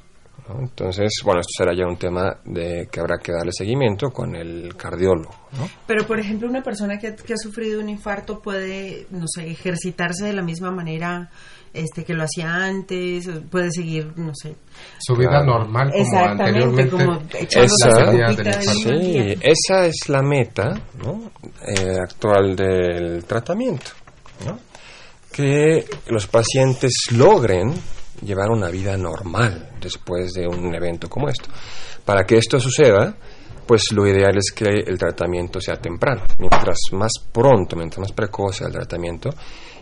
Entonces, bueno, esto será ya un tema de que habrá que darle seguimiento con el cardiólogo. Pero, por ejemplo, una persona que, ha sufrido un infarto puede, no sé, ejercitarse de la misma manera este que lo hacía antes, puede seguir, no sé. Su vida normal como Exactamente, como esa, sí, esa es la meta eh, actual del tratamiento. Que los pacientes logren llevar una vida normal después de un evento como esto. Para que esto suceda, pues lo ideal es que el tratamiento sea temprano. Mientras más pronto, mientras más precoz sea el tratamiento,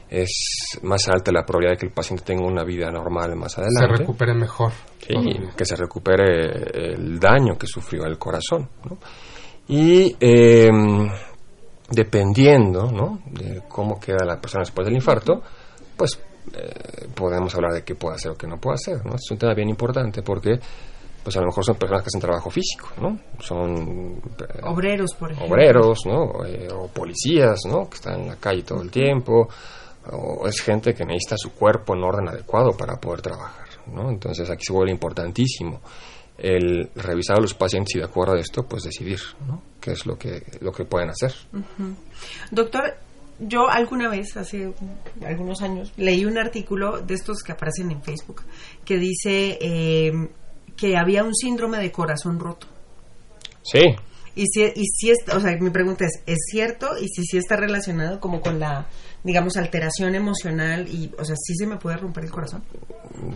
es más alta la probabilidad de que el paciente tenga una vida normal más adelante. Se recupere mejor. Sí, que se recupere el daño que sufrió el corazón. Y em, dependiendo ¿no? de cómo queda la persona después del infarto, pues eh, podemos hablar de qué puede hacer o qué no puede hacer, ¿no? Es un tema bien importante porque pues a lo mejor son personas que hacen trabajo físico, ¿no? Son eh, obreros, por ejemplo. Obreros, ¿no? Eh, o policías, ¿no? Que están en la calle todo el tiempo, o es gente que necesita su cuerpo en orden adecuado para poder trabajar, ¿no? Entonces aquí se vuelve importantísimo el revisar a los pacientes y de acuerdo a esto, pues decidir, ¿no? Qué es lo que, lo que pueden hacer. Doctor, yo alguna vez, hace algunos años, leí un artículo de estos que aparecen en Facebook que dice eh, que había un síndrome de corazón roto. Sí. Y si, y si es, o sea, mi pregunta es, ¿es cierto? Y si sí está relacionado como con la, digamos, alteración emocional y, o sea, ¿sí se me puede romper el corazón?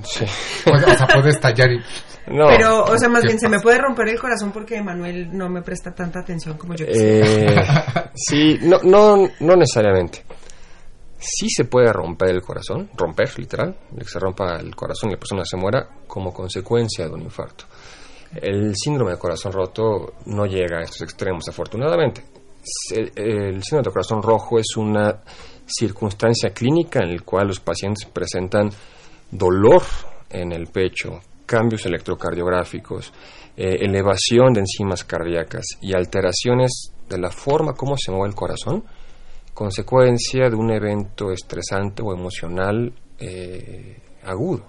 Sí. o sea, puede estallar y... No. Pero, o sea, más bien, se me puede romper el corazón porque Manuel no me presta tanta atención como yo quisiera. Eh, sí, no, no, no necesariamente. Sí se puede romper el corazón, romper, literal, que se rompa el corazón y la persona se muera como consecuencia de un infarto. El síndrome de corazón roto no llega a estos extremos, afortunadamente. El, síndrome de corazón rojo es una circunstancia clínica en la cual los pacientes presentan dolor en el pecho, cambios electrocardiográficos, eh, elevación de enzimas cardíacas y alteraciones de la forma como se mueve el corazón, consecuencia de un evento estresante o emocional eh, agudo.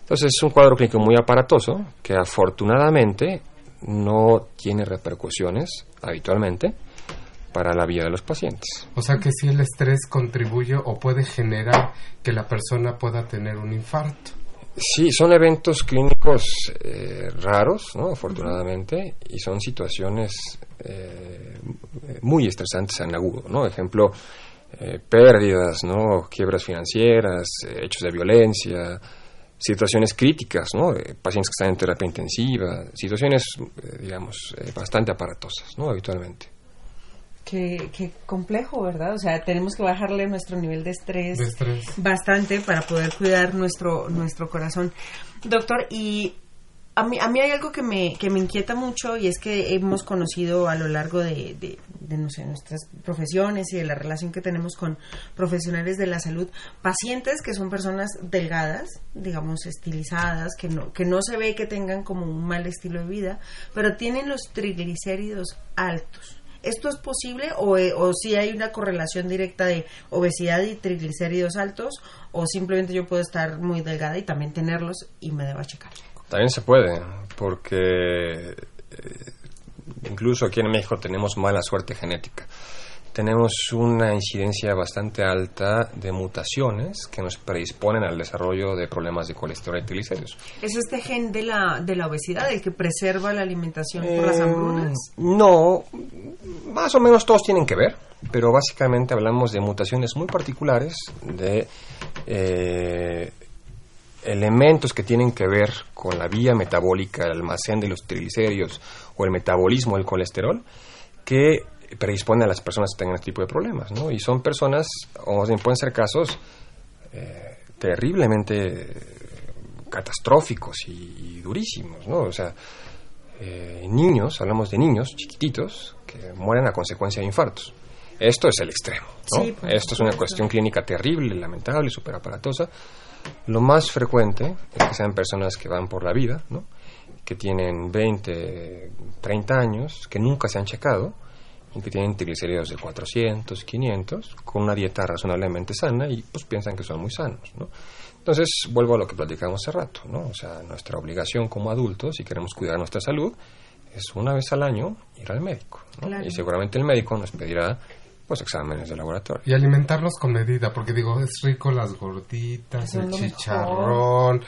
Entonces es un cuadro clínico muy aparatoso que afortunadamente no tiene repercusiones habitualmente para la vida de los pacientes. O sea que si el estrés contribuye o puede generar que la persona pueda tener un infarto. Sí, son eventos clínicos eh, raros, ¿no? afortunadamente, y son situaciones eh, muy estresantes en agudo. ¿no? Ejemplo, eh, pérdidas, ¿no? quiebras financieras, hechos de violencia, situaciones críticas, ¿no? pacientes que están en terapia intensiva, situaciones, digamos, bastante aparatosas, ¿no? habitualmente. Qué, qué, complejo, ¿verdad? O sea, tenemos que bajarle nuestro nivel de estrés, de estrés, bastante para poder cuidar nuestro, nuestro corazón. Doctor, y a mí, a mí hay algo que me, que me inquieta mucho y es que hemos conocido a lo largo de, de, no sé, nuestras profesiones y de la relación que tenemos con profesionales de la salud, pacientes que son personas delgadas, digamos estilizadas, que no, que no se ve que tengan como un mal estilo de vida, pero tienen los triglicéridos altos. ¿Esto es posible o, o si hay una correlación directa de obesidad y triglicéridos altos o simplemente yo puedo estar muy delgada y también tenerlos y me debo checar? También se puede, porque eh, incluso aquí en México tenemos mala suerte genética. Tenemos una incidencia bastante alta de mutaciones que nos predisponen al desarrollo de problemas de colesterol y triglicéridos. ¿Es este gen de la, de la obesidad el que preserva la alimentación por las hambrunas? Eh, no, más o menos todos tienen que ver, pero básicamente hablamos de mutaciones muy particulares de eh, elementos que tienen que ver con la vía metabólica, el almacén de los triglicéridos o el metabolismo del colesterol, que predispone a las personas que tengan este tipo de problemas, ¿no? Y son personas, o pueden ser casos eh, terriblemente catastróficos y, durísimos, ¿no? O sea, eh, niños, hablamos de niños chiquititos que mueren a consecuencia de infartos. Esto es el extremo, ¿no? Esto es una cuestión clínica terrible, lamentable, súper aparatosa lo más frecuente es que sean personas que van por la vida, ¿no? que tienen 20, 30 años, que nunca se han checado y que tienen triglicéridos de 400, 500, con una dieta razonablemente sana y pues piensan que son muy sanos, ¿no? Entonces, vuelvo a lo que platicamos hace rato, ¿no? O sea, nuestra obligación como adultos, si queremos cuidar nuestra salud, es una vez al año ir al médico, Y seguramente el médico nos pedirá pues exámenes de laboratorio. Y alimentarlos con medida, porque digo, es rico las gorditas, el chicharrón,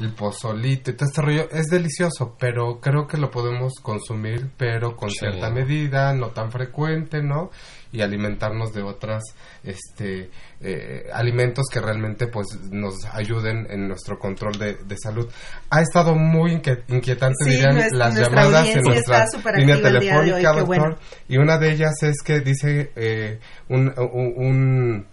el pozolito, todo este rollo, es delicioso, pero creo que lo podemos consumir, pero con cierta medida, no tan frecuente, ¿no? Y alimentarnos de otras este eh, alimentos que realmente pues nos ayuden en nuestro control de, salud. Ha estado muy inquietante dirían las llamadas en nuestra línea telefónica doctor y una de ellas es que dice eh, un, un,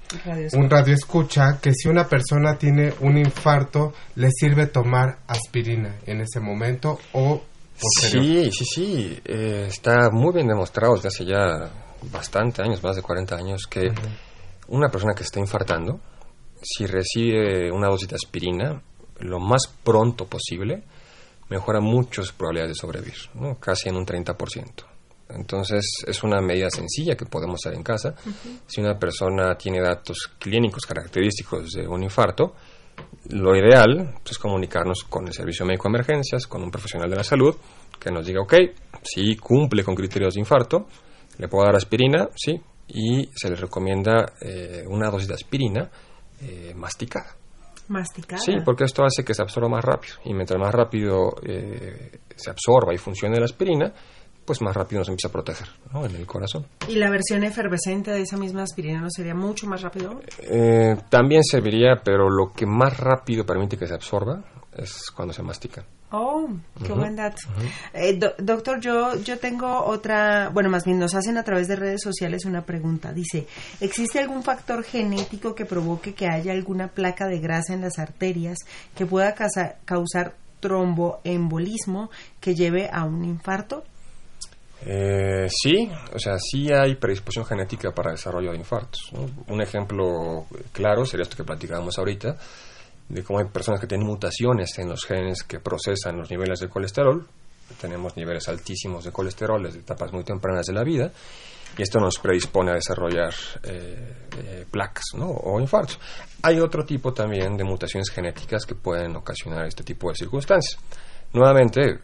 un radio escucha. que si una persona tiene un infarto le sirve tomar aspirina en ese momento o Sí, sí, sí, eh, está muy bien demostrado desde hace ya bastante años, más de 40 años, que una persona que está infartando, si recibe una dosis de aspirina lo más pronto posible, mejora muchas probabilidades de sobrevivir, ¿no? casi en un 30%. Entonces es una medida sencilla que podemos hacer en casa. Si una persona tiene datos clínicos característicos de un infarto, lo ideal es comunicarnos con el servicio médico de emergencias, con un profesional de la salud, que nos diga, ok, si cumple con criterios de infarto, le puedo dar aspirina, sí, y se le recomienda eh, una dosis de aspirina eh, masticada. ¿Masticada? Sí, porque esto hace que se absorba más rápido. Y mientras más rápido eh, se absorba y funcione la aspirina, pues más rápido nos empieza a proteger ¿no? en el corazón. ¿Y la versión efervescente de esa misma aspirina no sería mucho más rápido? también serviría, pero lo que más rápido permite que se absorba es cuando se mastica. Oh, qué buen dato. Eh, doctor, yo, yo tengo otra, bueno, más bien nos hacen a través de redes sociales una pregunta. Dice, ¿existe algún factor genético que provoque que haya alguna placa de grasa en las arterias que pueda causar tromboembolismo que lleve a un infarto? Eh, sí, o sea, sí hay predisposición genética para el desarrollo de infartos. Un ejemplo claro sería esto que platicábamos ahorita de cómo hay personas que tienen mutaciones en los genes que procesan los niveles de colesterol. Tenemos niveles altísimos de colesterol desde etapas muy tempranas de la vida y esto nos predispone a desarrollar eh, eh, placas o infartos. Hay otro tipo también de mutaciones genéticas que pueden ocasionar este tipo de circunstancias. Nuevamente,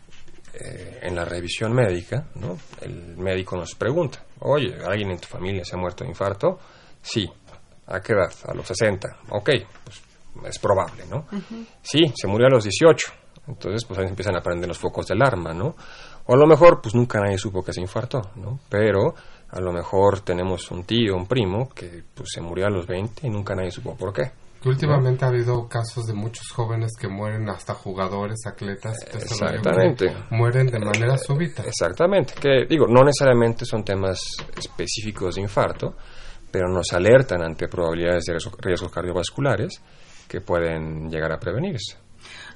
eh, en la revisión médica, ¿no? el médico nos pregunta, oye, ¿alguien en tu familia se ha muerto de infarto? Sí. ¿A qué edad? A los 60. Ok, pues es probable, ¿no? Sí, se murió a los 18. Entonces, pues ahí empiezan a prender los focos de alarma, ¿no? O a lo mejor, pues nunca nadie supo que se infartó, ¿no? Pero a lo mejor tenemos un tío, un primo, que pues se murió a los 20 y nunca nadie supo por qué. últimamente ha habido casos de muchos jóvenes que mueren, hasta jugadores, atletas, exactamente, mueren de manera súbita. Exactamente, que digo, no necesariamente son temas específicos de infarto, pero nos alertan ante probabilidades de riesgos cardiovasculares que pueden llegar a prevenirse.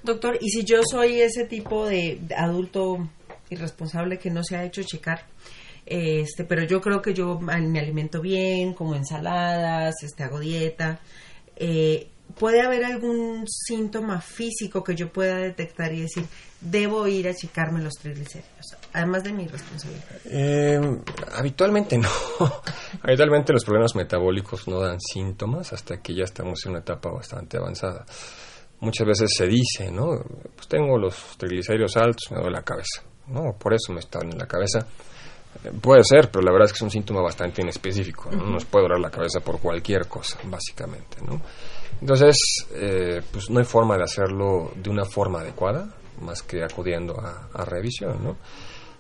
Doctor, ¿y si yo soy ese tipo de adulto irresponsable que no se ha hecho checar? Este, pero yo creo que yo me alimento bien, como ensaladas, este, hago dieta. Eh, ¿Puede haber algún síntoma físico que yo pueda detectar y decir, debo ir a checarme los triglicéridos, además de mi responsabilidad? Eh, habitualmente no. habitualmente los problemas metabólicos no dan síntomas hasta que ya estamos en una etapa bastante avanzada. Muchas veces se dice, ¿no? Pues tengo los triglicéridos altos, me duele la cabeza, ¿no? Por eso me están en la cabeza. Eh, puede ser, pero la verdad es que es un síntoma bastante inespecífico. ¿no? Nos puede doler la cabeza por cualquier cosa, básicamente, ¿no? Entonces, eh, pues no hay forma de hacerlo de una forma adecuada, más que acudiendo a, revisión, ¿no?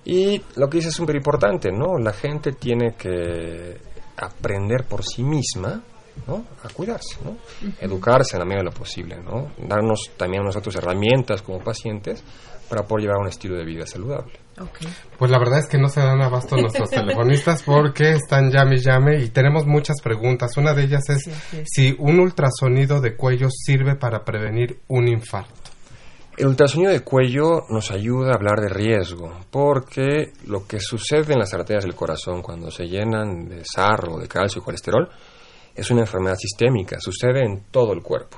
Y lo que dice es súper importante, ¿no? La gente tiene que aprender por sí misma, ¿no? A cuidarse, ¿no? Educarse en la medida de lo posible, ¿no? Darnos también a nosotros herramientas como pacientes para poder llevar un estilo de vida saludable. Pues la verdad es que no se dan abasto nuestros telefonistas porque están llame y llame y tenemos muchas preguntas. Una de ellas es si un ultrasonido de cuello sirve para prevenir un infarto. El ultrasonido de cuello nos ayuda a hablar de riesgo, porque lo que sucede en las arterias del corazón cuando se llenan de sarro, de calcio y colesterol es una enfermedad sistémica, sucede en todo el cuerpo.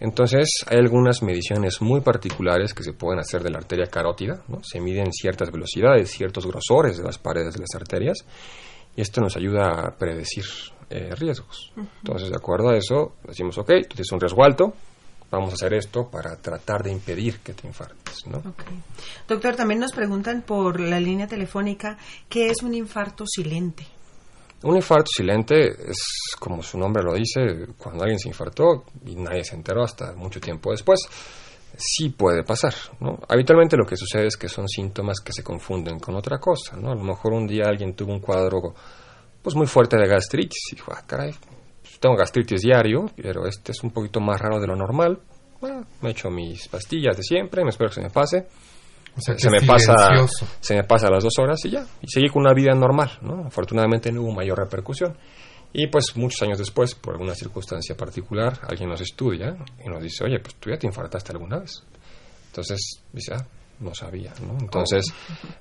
Entonces, hay algunas mediciones muy particulares que se pueden hacer de la arteria carótida, ¿no? Se miden ciertas velocidades, ciertos grosores de las paredes de las arterias, y esto nos ayuda a predecir eh, riesgos. Entonces, de acuerdo a eso, decimos, ok, tú tienes un riesgo alto, vamos a hacer esto para tratar de impedir que te infartes, ¿no? Doctor, también nos preguntan por la línea telefónica, ¿qué es un infarto silente? Un infarto silente es, como su nombre lo dice, cuando alguien se infartó y nadie se enteró hasta mucho tiempo después. Sí puede pasar, ¿no? Habitualmente lo que sucede es que son síntomas que se confunden con otra cosa, ¿no? A lo mejor un día alguien tuvo un cuadro pues muy fuerte de gastritis y dijo, ah, caray, pues, tengo gastritis diario, pero este es un poquito más raro de lo normal. me echo mis pastillas de siempre, me espero que se me pase se me pasa se me pasa las dos horas y ya y seguí con una vida normal no afortunadamente no hubo mayor repercusión y pues muchos años después por alguna circunstancia particular alguien nos estudia y nos dice oye pues tú ya te infartaste alguna vez entonces dice ah no sabía, ¿no? Entonces,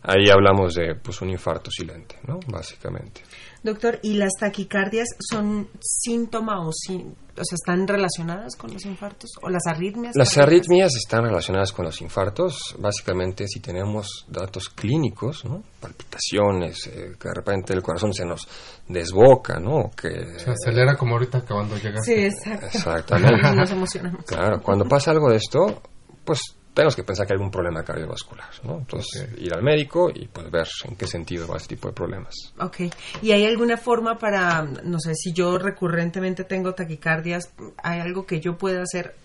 ahí hablamos de pues un infarto silente, ¿no? Básicamente. Doctor, ¿y las taquicardias son síntoma o, o sea, están relacionadas con los infartos o las arritmias? Las arritmias están relacionadas con los infartos, básicamente si tenemos datos clínicos, ¿no? Palpitaciones, eh, que de repente el corazón se nos desboca, ¿no? Que se acelera como ahorita acabando de llegar. Sí, exacto. Exactamente. nos emocionamos. Claro, cuando pasa algo de esto, pues tenemos que pensar que hay algún problema cardiovascular, ¿no? Entonces, ir al médico y pues ver en qué sentido va este tipo de problemas. Ok. ¿Y hay alguna forma para, no sé, si yo recurrentemente tengo taquicardias, hay algo que yo pueda hacer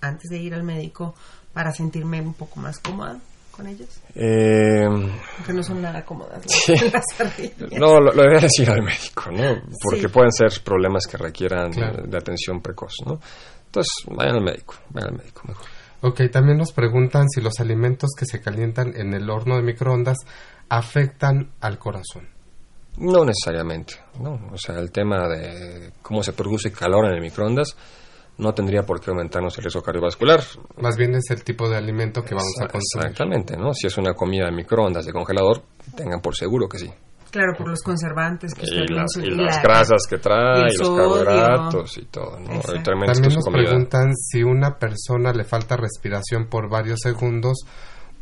antes de ir al médico para sentirme un poco más cómoda? con ellas? Eh, que no son nada cómodas. ¿no? lo, lo es ir al médico, ¿no? Porque pueden ser problemas que requieran de atención precoz, ¿no? Entonces, vayan al médico, vayan al médico mejor. Ok, también nos preguntan si los alimentos que se calientan en el horno de microondas afectan al corazón. No necesariamente, ¿no? O sea, el tema de cómo se produce calor en el microondas no tendría por qué aumentarnos el riesgo cardiovascular. Más bien es el tipo de alimento que vamos a consumir. Exactamente, ¿no? Si es una comida de microondas de congelador, tengan por seguro que sí. Claro, por los conservantes que y, las, y las grasas que trae, y, los carbohidratos y todo. ¿no? También nos preguntan si una persona le falta respiración por varios segundos,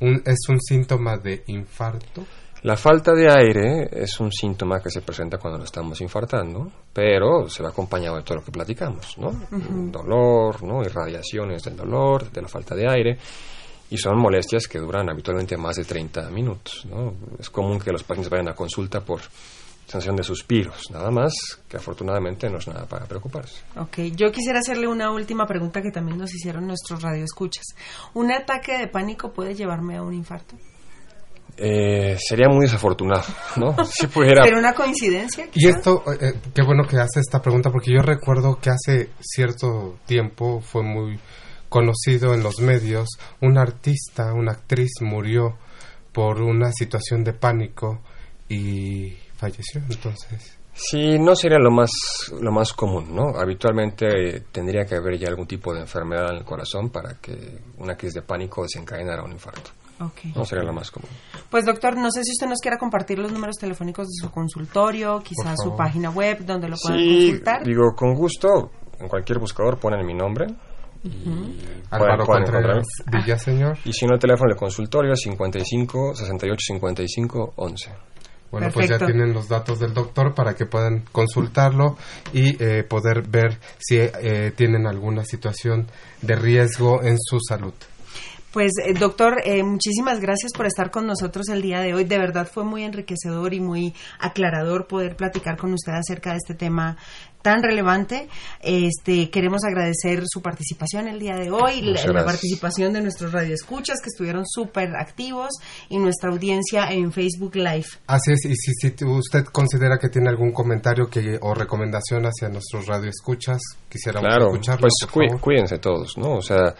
un, ¿es un síntoma de infarto? La falta de aire es un síntoma que se presenta cuando lo estamos infartando, pero se va acompañado de todo lo que platicamos, ¿no? Dolor, ¿no? Irradiaciones del dolor, de la falta de aire y son molestias que duran habitualmente más de 30 minutos. ¿no? Es común que los pacientes vayan a consulta por sensación de suspiros, nada más, que afortunadamente no es nada para preocuparse. Ok, yo quisiera hacerle una última pregunta que también nos hicieron nuestros radioescuchas. ¿Un ataque de pánico puede llevarme a un infarto? eh, sería muy desafortunado, ¿no? Si pudiera... ¿Pero una coincidencia? Y esto, eh, qué bueno que hace esta pregunta, porque yo recuerdo que hace cierto tiempo fue muy conocido en los medios, un artista, una actriz murió por una situación de pánico y falleció, entonces... Sí, no sería lo más, lo más común, ¿no? Habitualmente tendría que haber ya algún tipo de enfermedad en el corazón para que una crisis de pánico desencadenara un infarto. No sería lo más común. Pues doctor, no sé si usted nos quiera compartir los números telefónicos de su consultorio, quizás su página web donde lo puedan sí, consultar. Digo, con gusto, en cualquier buscador ponen mi nombre. Álvaro Contreras Villaseñor. Y si no, el teléfono del consultorio es 55 68 55 11. Bueno, pues ya tienen los datos del doctor para que puedan consultarlo y eh, poder ver si eh, tienen alguna situación de riesgo en su salud. Pues eh, doctor, eh, muchísimas gracias por estar con nosotros el día de hoy. De verdad fue muy enriquecedor y muy aclarador poder platicar con usted acerca de este tema tan relevante. Este, queremos agradecer su participación el día de hoy, la, participación de nuestros radioescuchas que estuvieron súper activos y nuestra audiencia en Facebook Live. Así es, y si, usted considera que tiene algún comentario que, o recomendación hacia nuestros radioescuchas, quisiéramos claro, escucharlo. Pues cuídense todos, ¿no? O sea,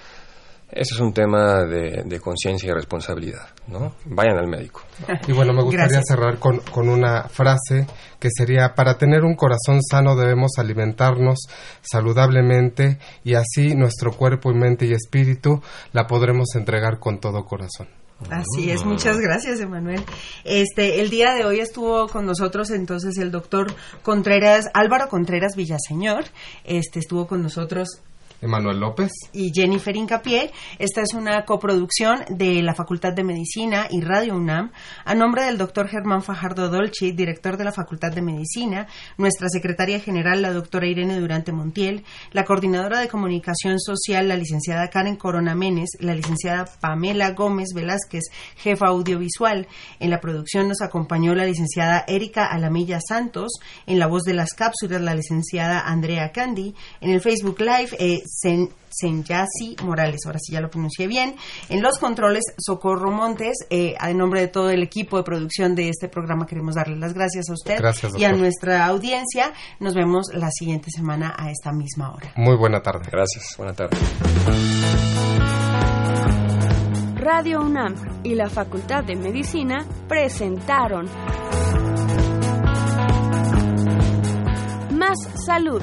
ese es un tema de, conciencia y responsabilidad, ¿no? Vayan al médico. Y bueno, me gustaría cerrar con, con, una frase que sería, para tener un corazón sano debemos alimentarnos saludablemente y así nuestro cuerpo y mente y espíritu la podremos entregar con todo corazón. Así es, muchas gracias, Emanuel. Este, el día de hoy estuvo con nosotros entonces el doctor Contreras, Álvaro Contreras Villaseñor, este estuvo con nosotros Emanuel López. Y Jennifer Incapié. Esta es una coproducción de la Facultad de Medicina y Radio UNAM. A nombre del doctor Germán Fajardo Dolci, director de la Facultad de Medicina, nuestra secretaria general, la doctora Irene Durante Montiel, la coordinadora de comunicación social, la licenciada Karen Corona Menes, la licenciada Pamela Gómez Velázquez, jefa audiovisual. En la producción nos acompañó la licenciada Erika Alamilla Santos, en la voz de las cápsulas la licenciada Andrea Candy, en el Facebook Live eh, Sen, Senyasi Morales, ahora sí ya lo pronuncié bien. En los controles, Socorro Montes, eh, en nombre de todo el equipo de producción de este programa, queremos darle las gracias a usted y a nuestra audiencia. Nos vemos la siguiente semana a esta misma hora. Muy buena tarde. Gracias, buena tarde. Radio UNAM y la Facultad de Medicina presentaron Más Salud.